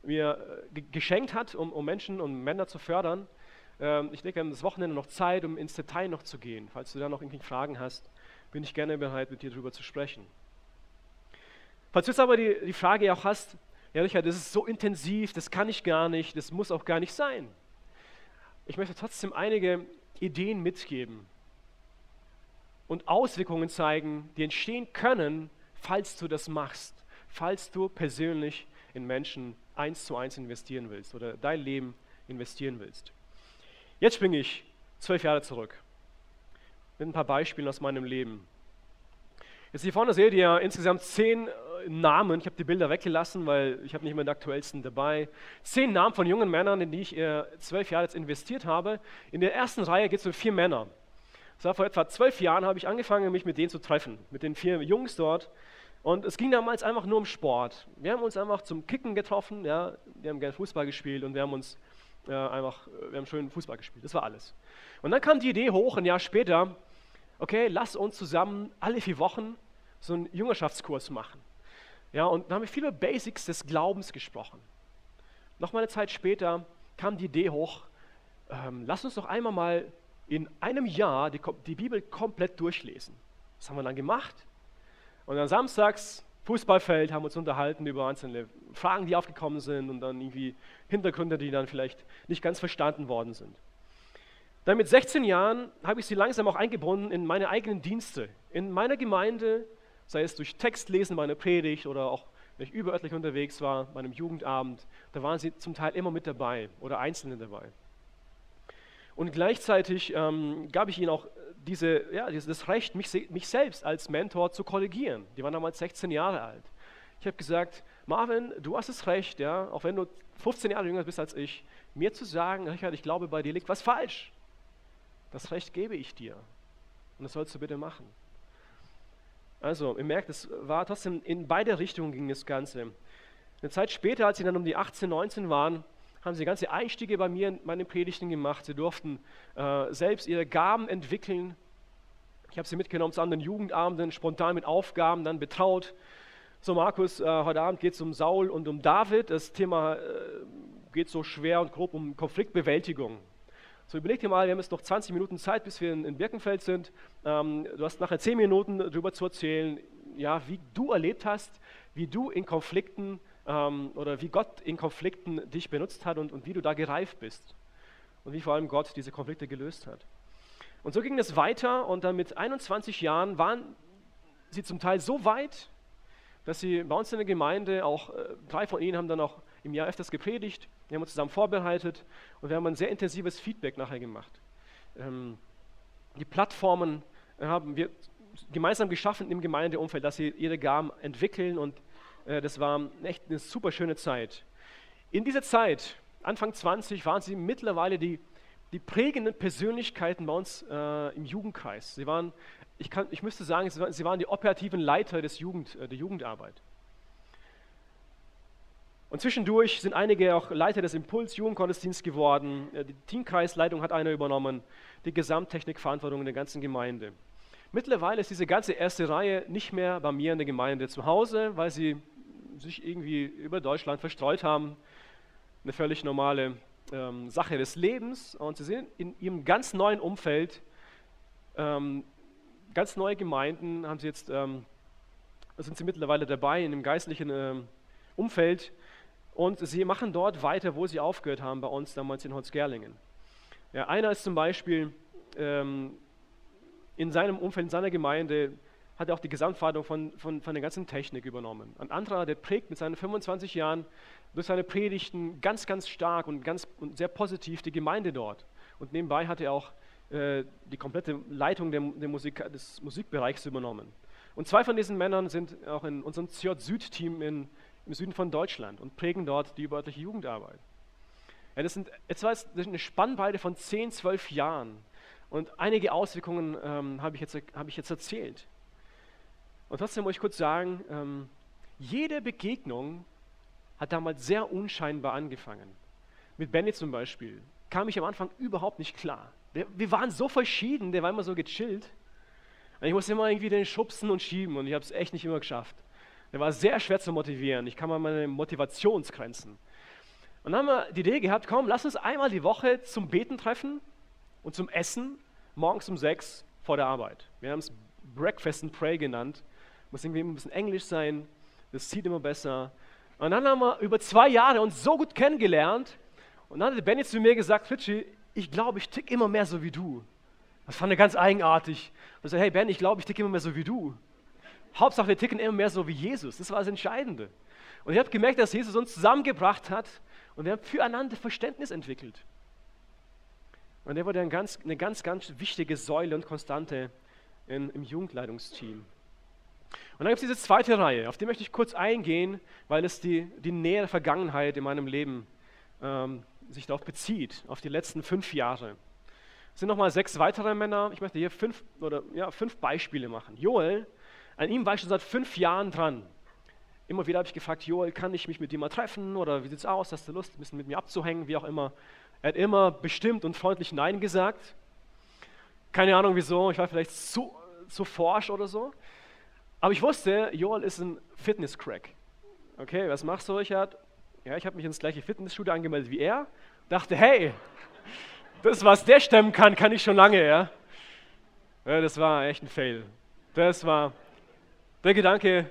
mir äh, geschenkt hat, um, um Menschen und Männer zu fördern. Ähm, ich denke, wir haben das Wochenende noch Zeit, um ins Detail noch zu gehen. Falls du da noch irgendwie Fragen hast, bin ich gerne bereit, mit dir darüber zu sprechen. Falls du jetzt aber die, die Frage auch hast, ja Richard, das ist so intensiv, das kann ich gar nicht, das muss auch gar nicht sein. Ich möchte trotzdem einige Ideen mitgeben und Auswirkungen zeigen, die entstehen können, falls du das machst, falls du persönlich in Menschen eins zu eins investieren willst oder dein Leben investieren willst. Jetzt springe ich zwölf Jahre zurück mit ein paar Beispielen aus meinem Leben. Jetzt hier vorne seht ihr insgesamt zehn Namen, ich habe die Bilder weggelassen, weil ich habe nicht mehr den aktuellsten dabei. Zehn Namen von jungen Männern, in die ich äh, zwölf Jahre jetzt investiert habe. In der ersten Reihe geht es um vier Männer. Das war vor etwa zwölf Jahren, habe ich angefangen, mich mit denen zu treffen, mit den vier Jungs dort. Und es ging damals einfach nur um Sport. Wir haben uns einfach zum Kicken getroffen, ja, wir haben gerne Fußball gespielt und wir haben uns äh, einfach, wir haben schön Fußball gespielt. Das war alles. Und dann kam die Idee hoch, ein Jahr später, okay, lass uns zusammen alle vier Wochen so einen Jüngerschaftskurs machen. Ja, und dann haben wir viele Basics des Glaubens gesprochen. Noch mal eine Zeit später kam die Idee hoch, ähm, lass uns doch einmal mal in einem Jahr die, die Bibel komplett durchlesen. Das haben wir dann gemacht. Und dann samstags, Fußballfeld, haben wir uns unterhalten über einzelne Fragen, die aufgekommen sind und dann irgendwie Hintergründe, die dann vielleicht nicht ganz verstanden worden sind. Dann mit 16 Jahren habe ich sie langsam auch eingebunden in meine eigenen Dienste, in meiner Gemeinde, sei es durch Textlesen meiner Predigt oder auch, wenn ich überörtlich unterwegs war, bei einem Jugendabend, da waren sie zum Teil immer mit dabei oder Einzelne dabei. Und gleichzeitig ähm, gab ich ihnen auch diese, ja, das Recht, mich, mich selbst als Mentor zu korrigieren. Die waren damals 16 Jahre alt. Ich habe gesagt, Marvin, du hast das Recht, ja, auch wenn du 15 Jahre jünger bist als ich, mir zu sagen, Richard, ich glaube, bei dir liegt was falsch. Das Recht gebe ich dir. Und das sollst du bitte machen. Also, ihr merkt, es war trotzdem in beide Richtungen ging das Ganze. Eine Zeit später, als sie dann um die 18, 19 waren, haben sie ganze Einstiege bei mir in meine Predigten gemacht. Sie durften äh, selbst ihre Gaben entwickeln. Ich habe sie mitgenommen zu anderen Jugendabenden, spontan mit Aufgaben dann betraut. So, Markus, äh, heute Abend geht es um Saul und um David. Das Thema äh, geht so schwer und grob um Konfliktbewältigung. So, überleg dir mal, wir haben jetzt noch 20 Minuten Zeit, bis wir in, in Birkenfeld sind. Ähm, du hast nachher 10 Minuten darüber zu erzählen, ja, wie du erlebt hast, wie du in Konflikten ähm, oder wie Gott in Konflikten dich benutzt hat und, und wie du da gereift bist. Und wie vor allem Gott diese Konflikte gelöst hat. Und so ging es weiter und dann mit 21 Jahren waren sie zum Teil so weit, dass sie bei uns in der Gemeinde, auch äh, drei von ihnen haben dann auch im Jahr öfters gepredigt, wir haben uns zusammen vorbereitet und wir haben ein sehr intensives Feedback nachher gemacht. Ähm, die Plattformen haben wir gemeinsam geschaffen im Gemeindeumfeld, dass sie ihre Gaben entwickeln und äh, das war echt eine super schöne Zeit. In dieser Zeit, Anfang 20, waren sie mittlerweile die, die prägenden Persönlichkeiten bei uns äh, im Jugendkreis. Sie waren, ich, kann, ich müsste sagen, sie waren, die operativen Leiter des Jugend, äh, der Jugendarbeit. Und zwischendurch sind einige auch Leiter des Impuls-Jugendgottesdienstes geworden. Äh, die Teamkreisleitung hat einer übernommen, die Gesamttechnikverantwortung in der ganzen Gemeinde. Mittlerweile ist diese ganze erste Reihe nicht mehr bei mir in der Gemeinde zu Hause, weil sie sich irgendwie über Deutschland verstreut haben. Eine völlig normale ähm, Sache des Lebens. Und sie sind in ihrem ganz neuen Umfeld, ähm, ganz neue Gemeinden, haben sie jetzt, ähm, sind sie mittlerweile dabei in einem geistlichen ähm, Umfeld und sie machen dort weiter, wo sie aufgehört haben bei uns damals in Holzgerlingen. Ja, einer ist zum Beispiel ähm, in seinem Umfeld, in seiner Gemeinde, hat er auch die Gesamtverantwortung von, von, von der ganzen Technik übernommen. Ein anderer, der prägt mit seinen 25 Jahren durch seine Predigten ganz, ganz stark und, ganz, und sehr positiv die Gemeinde dort. Und nebenbei hat er auch äh, die komplette Leitung der, der Musik, des Musikbereichs übernommen. Und zwei von diesen Männern sind auch in unserem CJ Süd-Team im Süden von Deutschland und prägen dort die überörtliche Jugendarbeit. Ja, das, sind, es eine Spannweite von 10, 12 Jahren. Und einige Auswirkungen ähm, habe ich, jetzt, hab ich jetzt erzählt. Und trotzdem muss ich kurz sagen, ähm, jede Begegnung hat damals sehr unscheinbar angefangen. Mit Benny zum Beispiel kam ich am Anfang überhaupt nicht klar. Wir, wir waren so verschieden, der war immer so gechillt. Und ich musste immer irgendwie den schubsen und schieben und ich habe es echt nicht immer geschafft. Der war sehr schwer zu motivieren. Ich kam an meine Motivationsgrenzen. Und dann haben wir die Idee gehabt, komm, lass uns einmal die Woche zum Beten treffen und zum Essen, morgens um sechs vor der Arbeit. Wir haben es Breakfast and Pray genannt. Muss irgendwie ein bisschen Englisch sein, das zieht immer besser. Und dann haben wir über zwei Jahre uns so gut kennengelernt. Und dann hat Benny zu mir gesagt, Fritschie, ich glaube, ich tick immer mehr so wie du. Das fand er ganz eigenartig. Und so, hey Ben, ich glaube, ich ticke immer mehr so wie du. Hauptsache, wir ticken immer mehr so wie Jesus. Das war das Entscheidende. Und ich habe gemerkt, dass Jesus uns zusammengebracht hat und wir haben füreinander Verständnis entwickelt. Und er wurde ein ganz, eine ganz, ganz wichtige Säule und Konstante in, im Jugendleitungsteam. Und dann gibt es diese zweite Reihe, auf die möchte ich kurz eingehen, weil es die, die nähere Vergangenheit in meinem Leben ähm, sich darauf bezieht, auf die letzten fünf Jahre. Es sind nochmal sechs weitere Männer. Ich möchte hier fünf, oder, ja, fünf Beispiele machen. Joel, an ihm war ich schon seit fünf Jahren dran. Immer wieder habe ich gefragt, Joel, kann ich mich mit dir mal treffen? Oder wie sieht es aus? Hast du Lust, ein bisschen mit mir abzuhängen? Wie auch immer. Er hat immer bestimmt und freundlich Nein gesagt. Keine Ahnung wieso, ich war vielleicht zu, zu forsch oder so. Aber ich wusste, Joel ist ein Fitness-Crack. Okay, was machst du, Richard? Ja, ich habe mich ins gleiche Fitnessstudio angemeldet wie er. Dachte, hey, das, was der stemmen kann, kann ich schon lange, ja. ja das war echt ein Fail. Das war, der Gedanke,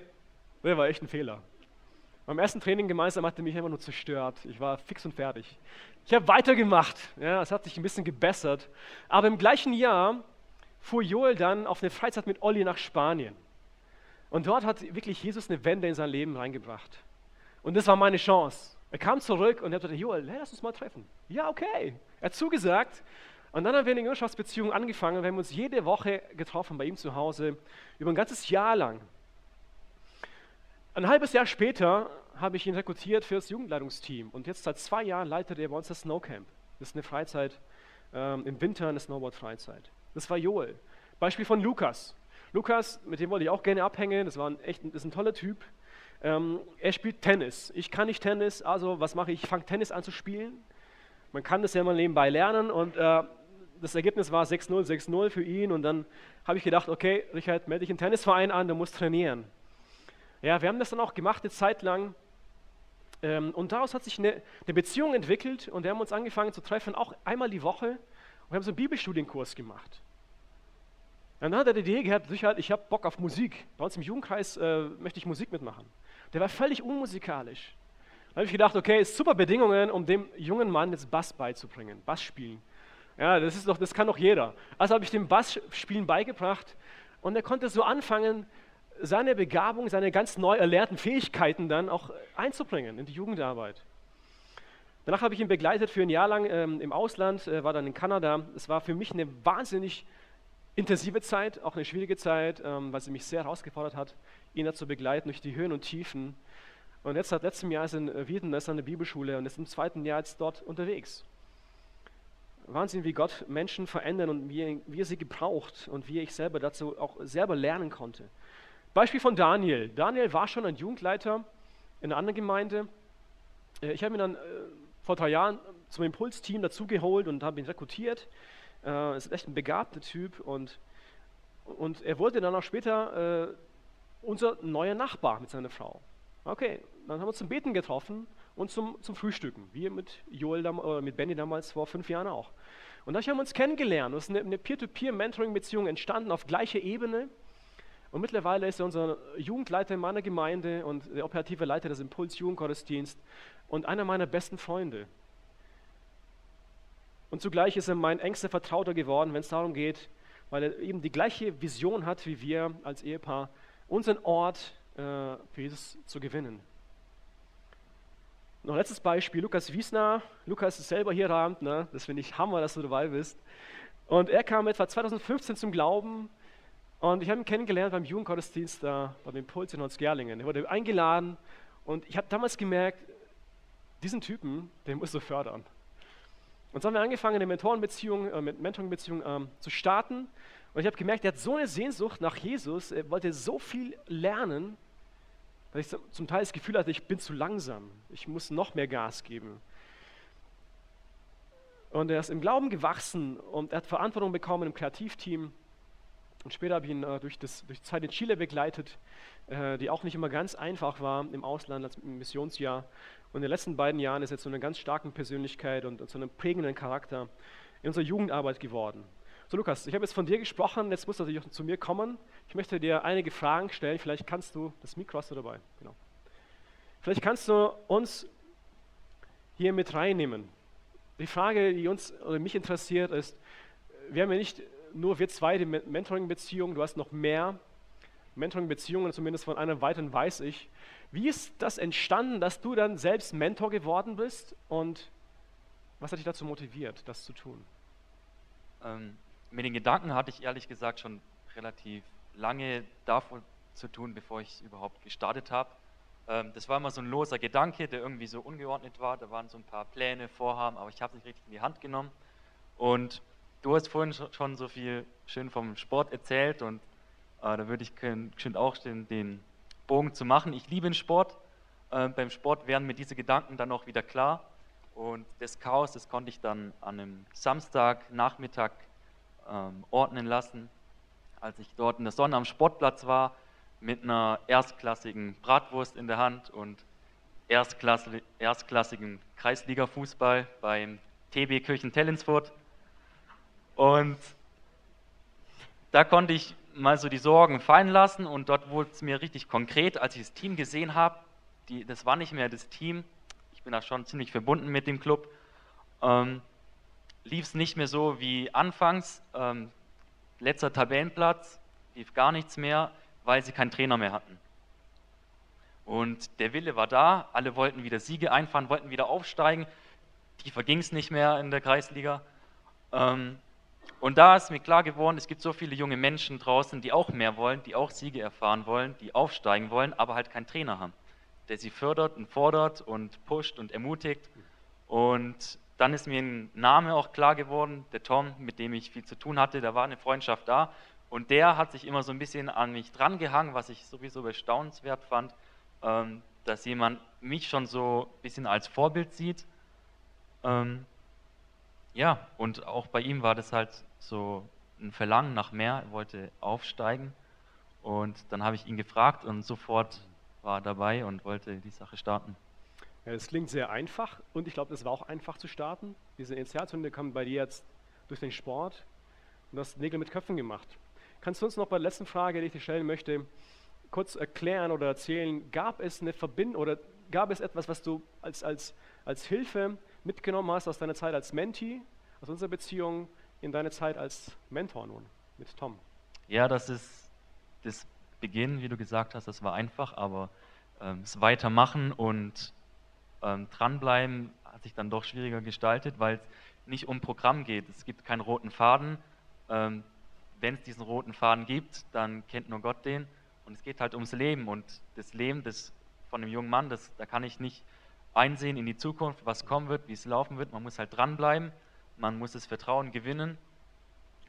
der war echt ein Fehler. Beim ersten Training gemeinsam hat er mich immer nur zerstört. Ich war fix und fertig. Ich habe weitergemacht. Ja, es hat sich ein bisschen gebessert. Aber im gleichen Jahr fuhr Joel dann auf eine Freizeit mit Olli nach Spanien. Und dort hat wirklich Jesus eine Wende in sein Leben reingebracht. Und das war meine Chance. Er kam zurück und er hat gesagt, Joel, lass uns mal treffen. Ja, okay. Er hat zugesagt. Und dann haben wir eine Jüngerschaftsbeziehung angefangen. Wir haben uns jede Woche getroffen bei ihm zu Hause, über ein ganzes Jahr lang. Ein halbes Jahr später habe ich ihn rekrutiert für das Jugendleitungsteam. Und jetzt seit zwei Jahren leitet er bei uns das Snowcamp. Das ist eine Freizeit, ähm, im Winter eine Snowboard-Freizeit. Das war Joel. Beispiel von Lukas. Lukas, mit dem wollte ich auch gerne abhängen, das, war ein echt, ist ein toller Typ. Ähm, er spielt Tennis. Ich kann nicht Tennis, also was mache ich? Ich fange Tennis an zu spielen. Man kann das ja mal nebenbei lernen und äh, das Ergebnis war 6-0, 6-0 für ihn und dann habe ich gedacht, okay, Richard, melde dich im Tennisverein an, du musst trainieren. Ja, wir haben das dann auch gemacht, eine Zeit lang. Ähm, und daraus hat sich eine, eine, Beziehung entwickelt und wir haben uns angefangen zu treffen, auch einmal die Woche. Und wir haben so einen Bibelstudienkurs gemacht. Dann hat er die Idee gehabt, Sicherheit, ich habe Bock auf Musik. Bei uns im Jugendkreis äh, möchte ich Musik mitmachen. Der war völlig unmusikalisch. Da habe ich gedacht, okay, super Bedingungen, um dem jungen Mann jetzt Bass beizubringen, Bass spielen. Ja, das, ist doch, das kann doch jeder. Also habe ich dem Bassspielen beigebracht und er konnte so anfangen, seine Begabung, seine ganz neu erlernten Fähigkeiten dann auch einzubringen in die Jugendarbeit. Danach habe ich ihn begleitet für ein Jahr lang ähm, im Ausland, äh, war dann in Kanada. Es war für mich eine wahnsinnig intensive Zeit, auch eine schwierige Zeit, ähm, weil sie mich sehr herausgefordert hat, ihn dazu begleiten durch die Höhen und Tiefen. Und jetzt seit letztem Jahr ist in äh, Wiedenest ist eine Bibelschule und ist im zweiten Jahr jetzt dort unterwegs. Wahnsinn, wie Gott Menschen verändern und wie, wie er sie gebraucht und wie ich selber dazu auch selber lernen konnte. Beispiel von Daniel. Daniel war schon ein Jugendleiter in einer anderen Gemeinde. Äh, ich habe ihn dann äh, vor drei Jahren zum Impulsteam dazugeholt und habe ihn rekrutiert. Äh, ist echt ein begabter Typ und, und er wurde dann auch später äh, unser neuer Nachbar mit seiner Frau. Okay, dann haben wir uns zum Beten getroffen und zum, zum Frühstücken, wie mit Joel oder mit Benny damals vor fünf Jahren auch. Und da haben wir uns kennengelernt. Es ist eine, eine Peer-to-Peer-Mentoring-Beziehung entstanden auf gleicher Ebene. Und mittlerweile ist er unser Jugendleiter in meiner Gemeinde und der operative Leiter des Impuls Jugendgottesdienst und einer meiner besten Freunde. Und zugleich ist er mein engster Vertrauter geworden, wenn es darum geht, weil er eben die gleiche Vision hat wie wir als Ehepaar, unseren Ort äh, für Jesus zu gewinnen. Noch letztes Beispiel, Lukas Wiesner. Lukas ist selber hier Abend, ne? das finde ich Hammer, dass du dabei bist. Und er kam etwa 2015 zum Glauben und ich habe ihn kennengelernt beim Jugendgottesdienst da beim Impuls in Holzgerlingen. Er wurde eingeladen und ich habe damals gemerkt, diesen Typen, den musst du fördern. Und so haben wir angefangen, eine Mentorenbeziehung, äh, Mentoringbeziehung ähm, zu starten. Und ich habe gemerkt, er hat so eine Sehnsucht nach Jesus, er wollte so viel lernen, dass ich zum Teil das Gefühl hatte, ich bin zu langsam, ich muss noch mehr Gas geben. Und er ist im Glauben gewachsen und er hat Verantwortung bekommen im Kreativteam. Und später habe ich ihn äh, durch, das, durch die Zeit in Chile begleitet, äh, die auch nicht immer ganz einfach war im Ausland als Missionsjahr. Und in den letzten beiden Jahren ist er zu einer ganz starken Persönlichkeit und, und zu einem prägenden Charakter in unserer Jugendarbeit geworden. So Lukas, ich habe jetzt von dir gesprochen, jetzt musst du natürlich auch zu mir kommen. Ich möchte dir einige Fragen stellen, vielleicht kannst du, das Mikro hast du dabei, genau. Vielleicht kannst du uns hier mit reinnehmen die Frage, die uns oder mich interessiert, ist, wir haben ja nicht nur wir zwei die Mentoring-Beziehung, du hast noch mehr Mentoring-Beziehungen, zumindest von einer weiteren weiß ich. Wie ist das entstanden, dass du dann selbst Mentor geworden bist und was hat dich dazu motiviert, das zu tun? Ähm, mit den Gedanken hatte ich ehrlich gesagt schon relativ lange davon zu tun, bevor ich überhaupt gestartet habe. Ähm, das war immer so ein loser Gedanke, der irgendwie so ungeordnet war. Da waren so ein paar Pläne, Vorhaben, aber ich habe es nicht richtig in die Hand genommen. Und du hast vorhin schon so viel schön vom Sport erzählt und äh, da würde ich bestimmt auch den, den, Bogen zu machen. Ich liebe den Sport. Äh, beim Sport werden mir diese Gedanken dann auch wieder klar. Und das Chaos, das konnte ich dann an einem Samstagnachmittag ähm, ordnen lassen, als ich dort in der Sonne am Sportplatz war mit einer erstklassigen Bratwurst in der Hand und erstklassig, erstklassigen Kreisliga-Fußball beim TB Kirchen Tellensfurt. Und da konnte ich mal so die Sorgen fallen lassen und dort wurde es mir richtig konkret, als ich das Team gesehen habe. Die, das war nicht mehr das Team, ich bin da schon ziemlich verbunden mit dem Club. Ähm, lief es nicht mehr so wie anfangs. Ähm, letzter Tabellenplatz, lief gar nichts mehr weil sie keinen Trainer mehr hatten. Und der Wille war da, alle wollten wieder Siege einfahren, wollten wieder aufsteigen. Die verging es nicht mehr in der Kreisliga. Ähm, und da ist mir klar geworden, es gibt so viele junge Menschen draußen, die auch mehr wollen, die auch Siege erfahren wollen, die aufsteigen wollen, aber halt keinen Trainer haben, der sie fördert und fordert und pusht und ermutigt. Und dann ist mir ein Name auch klar geworden, der Tom, mit dem ich viel zu tun hatte, da war eine Freundschaft da. Und der hat sich immer so ein bisschen an mich drangehangen, was ich sowieso bestaunenswert fand, ähm, dass jemand mich schon so ein bisschen als Vorbild sieht. Ähm, ja, und auch bei ihm war das halt so ein Verlangen nach mehr, er wollte aufsteigen. Und dann habe ich ihn gefragt und sofort war er dabei und wollte die Sache starten. Ja, das klingt sehr einfach und ich glaube, es war auch einfach zu starten. Diese Initialzündung kam bei dir jetzt durch den Sport und hast Nägel mit Köpfen gemacht. Kannst du uns noch bei der letzten Frage, die ich dir stellen möchte, kurz erklären oder erzählen, gab es eine Verbindung oder gab es etwas, was du als, als, als Hilfe mitgenommen hast aus deiner Zeit als Mentee, aus unserer Beziehung in deine Zeit als Mentor nun mit Tom? Ja, das ist das Beginn, wie du gesagt hast, das war einfach, aber ähm, das Weitermachen und ähm, dranbleiben hat sich dann doch schwieriger gestaltet, weil es nicht um Programm geht. Es gibt keinen roten Faden. Ähm, wenn es diesen roten Faden gibt, dann kennt nur Gott den. Und es geht halt ums Leben. Und das Leben des, von einem jungen Mann, das, da kann ich nicht einsehen in die Zukunft, was kommen wird, wie es laufen wird. Man muss halt dranbleiben, man muss das Vertrauen gewinnen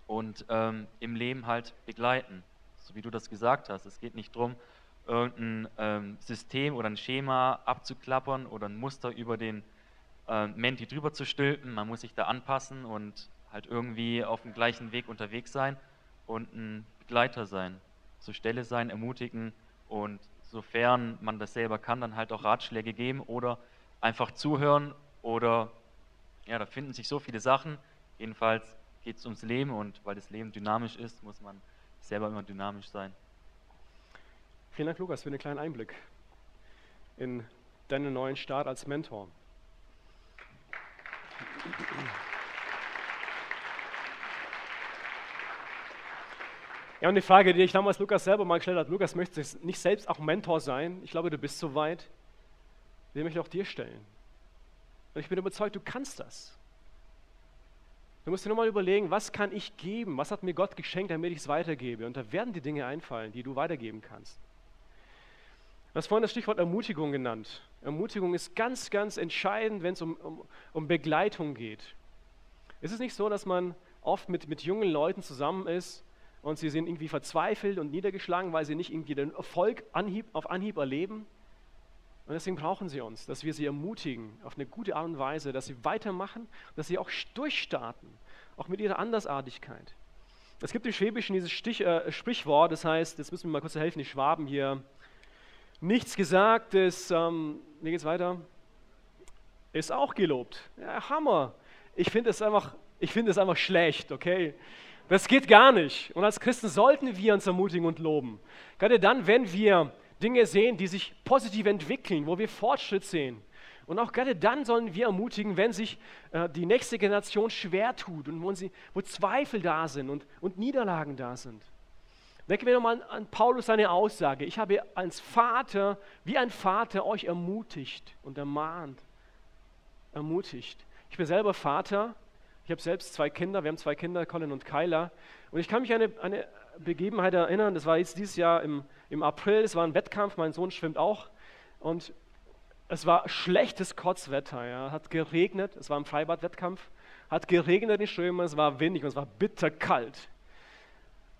und ähm, im Leben halt begleiten. So wie du das gesagt hast. Es geht nicht darum, irgendein ähm, System oder ein Schema abzuklappern oder ein Muster über den äh, Menti drüber zu stülpen. Man muss sich da anpassen und halt irgendwie auf dem gleichen Weg unterwegs sein und ein Begleiter sein, zur Stelle sein, ermutigen und sofern man das selber kann, dann halt auch Ratschläge geben oder einfach zuhören oder ja, da finden sich so viele Sachen. Jedenfalls geht es ums Leben und weil das Leben dynamisch ist, muss man selber immer dynamisch sein. Vielen Dank, Lukas, für den kleinen Einblick in deinen neuen Start als Mentor. Ja, und die Frage, die ich damals Lukas selber mal gestellt habe, Lukas, möchtest du nicht selbst auch Mentor sein? Ich glaube, du bist so weit. Den möchte ich auch dir stellen. Und ich bin überzeugt, du kannst das. Du musst dir nur mal überlegen, was kann ich geben? Was hat mir Gott geschenkt, damit ich es weitergebe? Und da werden die Dinge einfallen, die du weitergeben kannst. Du hast vorhin das Stichwort Ermutigung genannt. Ermutigung ist ganz, ganz entscheidend, wenn es um, um, um Begleitung geht. Ist es nicht so, dass man oft mit, mit jungen Leuten zusammen ist und sie sind irgendwie verzweifelt und niedergeschlagen, weil sie nicht irgendwie den Erfolg Anhieb, auf Anhieb erleben? Und deswegen brauchen sie uns, dass wir sie ermutigen auf eine gute Art und Weise, dass sie weitermachen, dass sie auch durchstarten, auch mit ihrer Andersartigkeit. Es gibt im Schwäbischen dieses Stich, äh, Sprichwort, das heißt, jetzt müssen wir mal kurz helfen, die Schwaben hier. Nichts gesagt ist, ähm, wie geht's weiter? Ist auch gelobt. Ja, Hammer. Ich finde es einfach, ich finde es einfach schlecht, okay? Das geht gar nicht. Und als Christen sollten wir uns ermutigen und loben. Gerade dann, wenn wir Dinge sehen, die sich positiv entwickeln, wo wir Fortschritt sehen. Und auch gerade dann sollen wir ermutigen, wenn sich äh, die nächste Generation schwer tut und wo, sie, wo Zweifel da sind und, und Niederlagen da sind. Denken wir nochmal an, Paulus seine Aussage. Ich habe als Vater, wie ein Vater, euch ermutigt und ermahnt. Ermutigt. Ich bin selber Vater. Ich habe selbst zwei Kinder. Wir haben zwei Kinder, Colin und Kyla. Und ich kann mich eine, eine Begebenheit erinnern. Das war jetzt dieses Jahr im, im April. Es war ein Wettkampf. Mein Sohn schwimmt auch. Und es war schlechtes Kotzwetter. Ja. Hat geregnet. Es war ein Freibadwettkampf. Hat geregnet in den Strömen. Es war windig und es war bitterkalt.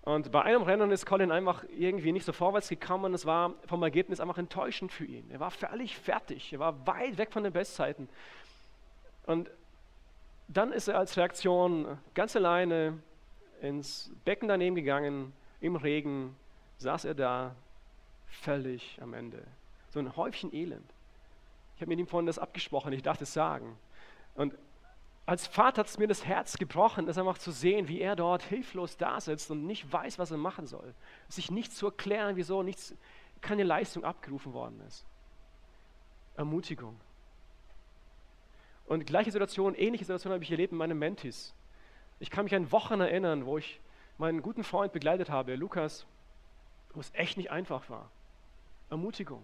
Und bei einem Rennen ist Colin einfach irgendwie nicht so vorwärts gekommen. Es war vom Ergebnis einfach enttäuschend für ihn. Er war völlig fertig. Er war weit weg von den Bestzeiten. Und dann ist er als Reaktion ganz alleine ins Becken daneben gegangen, im Regen, saß er da, völlig am Ende. So ein Häufchen Elend. Ich habe mit ihm vorhin das abgesprochen, ich darf das sagen. Und als Vater hat es mir das Herz gebrochen, das einfach zu sehen, wie er dort hilflos da sitzt und nicht weiß, was er machen soll. Sich nicht zu erklären, wieso nichts, keine Leistung abgerufen worden ist. Ermutigung. Und gleiche Situation, ähnliche Situation habe ich erlebt in meinem Mentis. Ich kann mich an Wochen erinnern, wo ich meinen guten Freund begleitet habe, Lukas, wo es echt nicht einfach war. Ermutigung.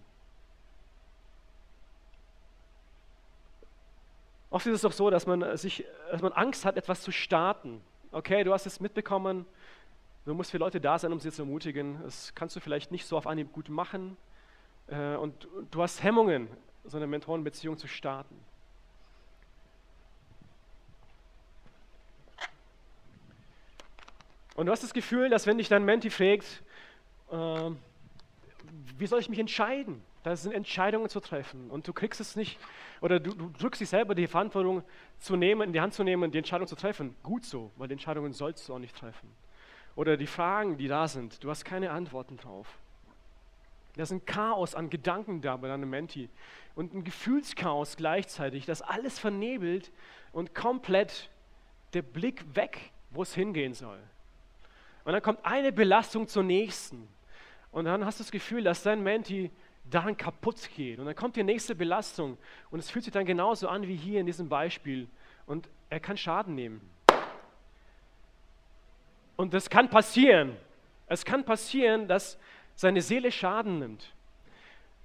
Oft ist es doch so, dass man, sich, dass man Angst hat, etwas zu starten. Okay, du hast es mitbekommen, du musst für Leute da sein, um sie zu ermutigen. Das kannst du vielleicht nicht so auf Anhieb gut machen. Äh, und du hast Hemmungen, so eine Mentorenbeziehung zu starten. Und du hast das Gefühl, dass wenn dich dein Menti fragt, äh, wie soll ich mich entscheiden? Da sind Entscheidungen zu treffen und du kriegst es nicht, oder du, du, drückst dich selber die Verantwortung zu nehmen, in die Hand zu nehmen die Entscheidung zu treffen. Gut so, weil die Entscheidungen sollst du auch nicht treffen. Oder die Fragen, die da sind, du hast keine Antworten drauf. Da ist ein Chaos an Gedanken da bei deinem Menti und ein Gefühlschaos gleichzeitig, das alles vernebelt und komplett der Blick weg, wo es hingehen soll. Und dann kommt eine Belastung zur nächsten. Und dann hast du das Gefühl, dass dein Menti daran kaputt geht. Und dann kommt die nächste Belastung und es fühlt sich dann genauso an wie hier in diesem Beispiel. Und er kann Schaden nehmen. Und das kann passieren. Es kann passieren, dass seine Seele Schaden nimmt.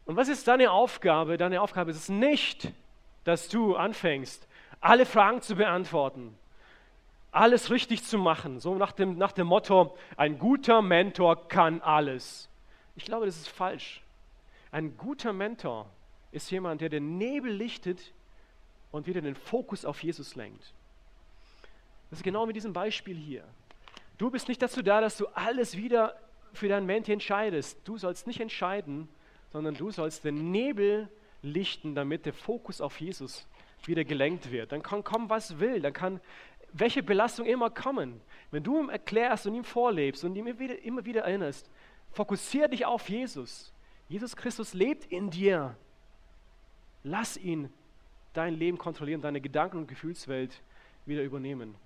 Und was ist deine Aufgabe? Deine Aufgabe ist es nicht, dass du anfängst, alle Fragen zu beantworten, alles richtig zu machen, so nach dem, nach dem Motto, ein guter Mentor kann alles. Ich glaube, das ist falsch. Ein guter Mentor ist jemand, der den Nebel lichtet und wieder den Fokus auf Jesus lenkt. Das ist genau mit diesem Beispiel hier. Du bist nicht dazu da, dass du alles wieder für deinen Menti entscheidest. Du sollst nicht entscheiden, sondern du sollst den Nebel lichten, damit der Fokus auf Jesus wieder gelenkt wird. Dann kann kommen, was will. Dann kann welche Belastung immer kommen. Wenn du ihm erklärst und ihm vorlebst und ihm immer wieder, erinnerst, fokussiere dich auf Jesus. Jesus Christus lebt in dir. Lass ihn dein Leben kontrollieren, deine Gedanken- und Gefühlswelt wieder übernehmen.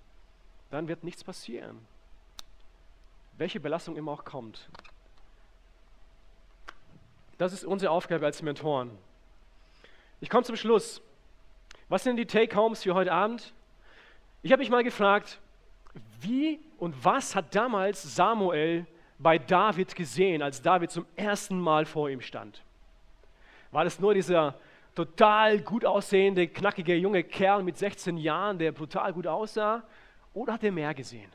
Dann wird nichts passieren. Welche Belastung immer auch kommt. Das ist unsere Aufgabe als Mentoren. Ich komme zum Schluss. Was sind die Take-Homes für heute Abend? Ich habe mich mal gefragt, wie und was hat damals Samuel bei David gesehen, als David zum ersten Mal vor ihm stand? War das nur dieser total gut aussehende, knackige junge Kerl mit 16 Jahren, der brutal gut aussah? Oder hat er mehr gesehen?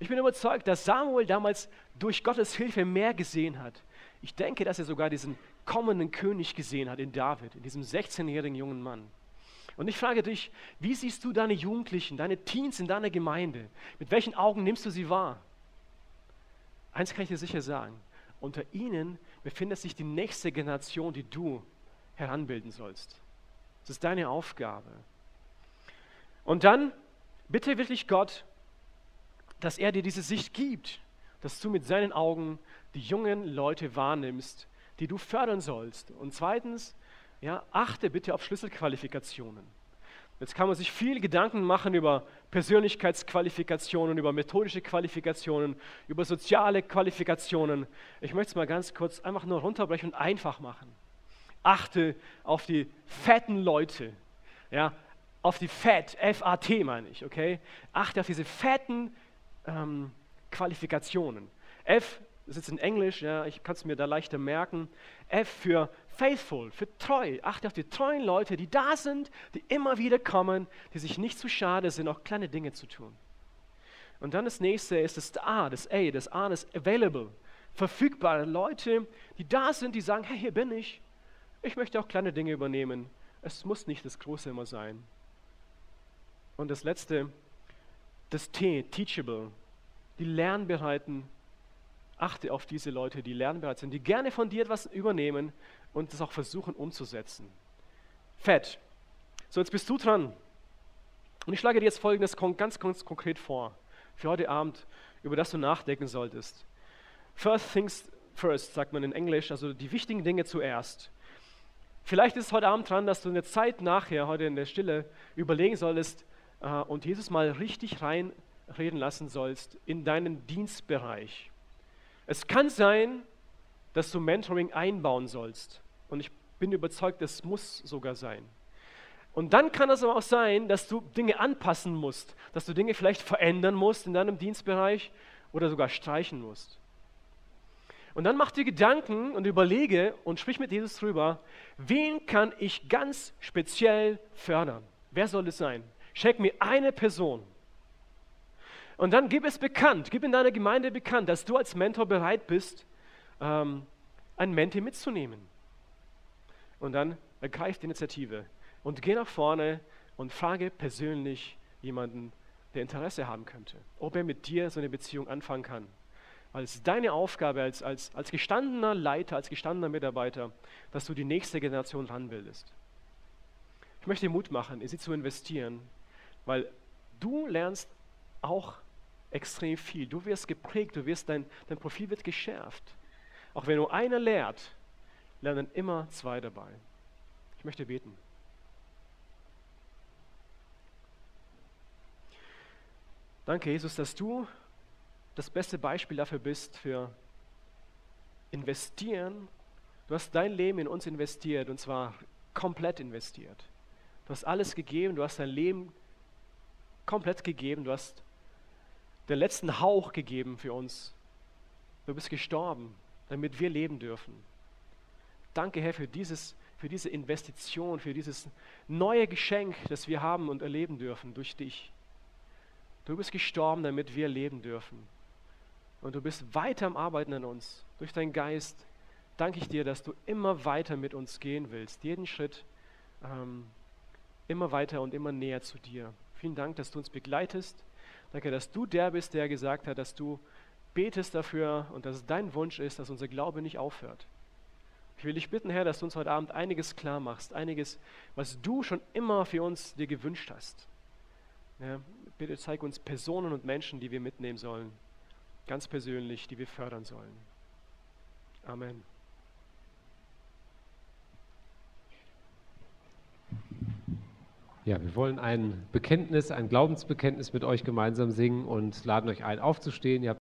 Ich bin überzeugt, dass Samuel damals durch Gottes Hilfe mehr gesehen hat. Ich denke, dass er sogar diesen kommenden König gesehen hat in David, in diesem 16-jährigen jungen Mann. Und ich frage dich, wie siehst du deine Jugendlichen, deine Teens in deiner Gemeinde? Mit welchen Augen nimmst du sie wahr? Eins kann ich dir sicher sagen, unter ihnen befindet sich die nächste Generation, die du heranbilden sollst. Das ist deine Aufgabe. Und dann bitte wirklich Gott, dass er dir diese Sicht gibt, dass du mit seinen Augen die jungen Leute wahrnimmst, die du fördern sollst. Und zweitens, ja, achte bitte auf Schlüsselqualifikationen. Jetzt kann man sich viel Gedanken machen über Persönlichkeitsqualifikationen, über methodische Qualifikationen, über soziale Qualifikationen. Ich möchte es mal ganz kurz einfach nur runterbrechen und einfach machen. Achte auf die fetten Leute, ja, auf die Fat, F-A-T meine ich, okay? Achte auf diese fetten ähm, Qualifikationen. F das ist jetzt in Englisch, ja, ich kann es mir da leichter merken. F für faithful, für treu. Achte auf die treuen Leute, die da sind, die immer wieder kommen, die sich nicht zu schade sind, auch kleine Dinge zu tun. Und dann das nächste ist das A, das A, das A ist available. Verfügbare Leute, die da sind, die sagen, hey, hier bin ich. Ich möchte auch kleine Dinge übernehmen. Es muss nicht das Große immer sein. Und das letzte, das T, teachable. Die lernbereiten achte auf diese Leute, die lernbereit sind, die gerne von dir etwas übernehmen und das auch versuchen umzusetzen. Fett. So, jetzt bist du dran. Und ich schlage dir jetzt Folgendes ganz, ganz konkret vor, für heute Abend, über das du nachdenken solltest. First things first, sagt man in Englisch, also die wichtigen Dinge zuerst. Vielleicht ist es heute Abend dran, dass du eine Zeit nachher, heute in der Stille, überlegen solltest äh, und Jesus mal richtig reinreden lassen sollst in deinen Dienstbereich. Es kann sein, dass du Mentoring einbauen sollst. Und ich bin überzeugt, das muss sogar sein. Und dann kann es aber auch sein, dass du Dinge anpassen musst, dass du Dinge vielleicht verändern musst in deinem Dienstbereich oder sogar streichen musst. Und dann mach dir Gedanken und überlege und sprich mit Jesus drüber, wen kann ich ganz speziell fördern? Wer soll es sein? Schenk mir eine Person. Und dann gib es bekannt, gib in deiner Gemeinde bekannt, dass du als Mentor bereit bist, ähm, ein Menti mitzunehmen. Und dann ergreif die Initiative und geh nach vorne und frage persönlich jemanden, der Interesse haben könnte, ob er mit dir so eine Beziehung anfangen kann. Ist deine Aufgabe als, als, als gestandener Leiter, als gestandener Mitarbeiter, dass du die nächste Generation ranbildest. Ich möchte dir Mut machen, in sie zu investieren, weil du lernst auch extrem viel. Du wirst geprägt, du wirst dein, dein Profil wird geschärft. Auch wenn nur einer lehrt, lernen immer zwei dabei. Ich möchte beten. Danke, Jesus, dass du das beste Beispiel dafür bist, für investieren. Du hast dein Leben in uns investiert und zwar komplett investiert. Du hast alles gegeben, du hast dein Leben komplett gegeben, du hast den letzten Hauch gegeben für uns. Du bist gestorben, damit wir leben dürfen. Danke, Herr, für, dieses, für diese Investition, für dieses neue Geschenk, das wir haben und erleben dürfen durch dich. Du bist gestorben, damit wir leben dürfen. Und du bist weiter am Arbeiten an uns. Durch deinen Geist danke ich dir, dass du immer weiter mit uns gehen willst. Jeden Schritt ähm, immer weiter und immer näher zu dir. Vielen Dank, dass du uns begleitest Danke, dass du der bist, der gesagt hat, dass du betest dafür und dass es dein Wunsch ist, dass unser Glaube nicht aufhört. Ich will dich bitten, Herr, dass du uns heute Abend einiges klar machst, einiges, was du schon immer für uns dir gewünscht hast. Ja, bitte zeig uns Personen und Menschen, die wir mitnehmen sollen, ganz persönlich, die wir fördern sollen. Amen. Ja, wir wollen ein Bekenntnis, ein Glaubensbekenntnis mit euch gemeinsam singen und laden euch ein, aufzustehen. Ihr habt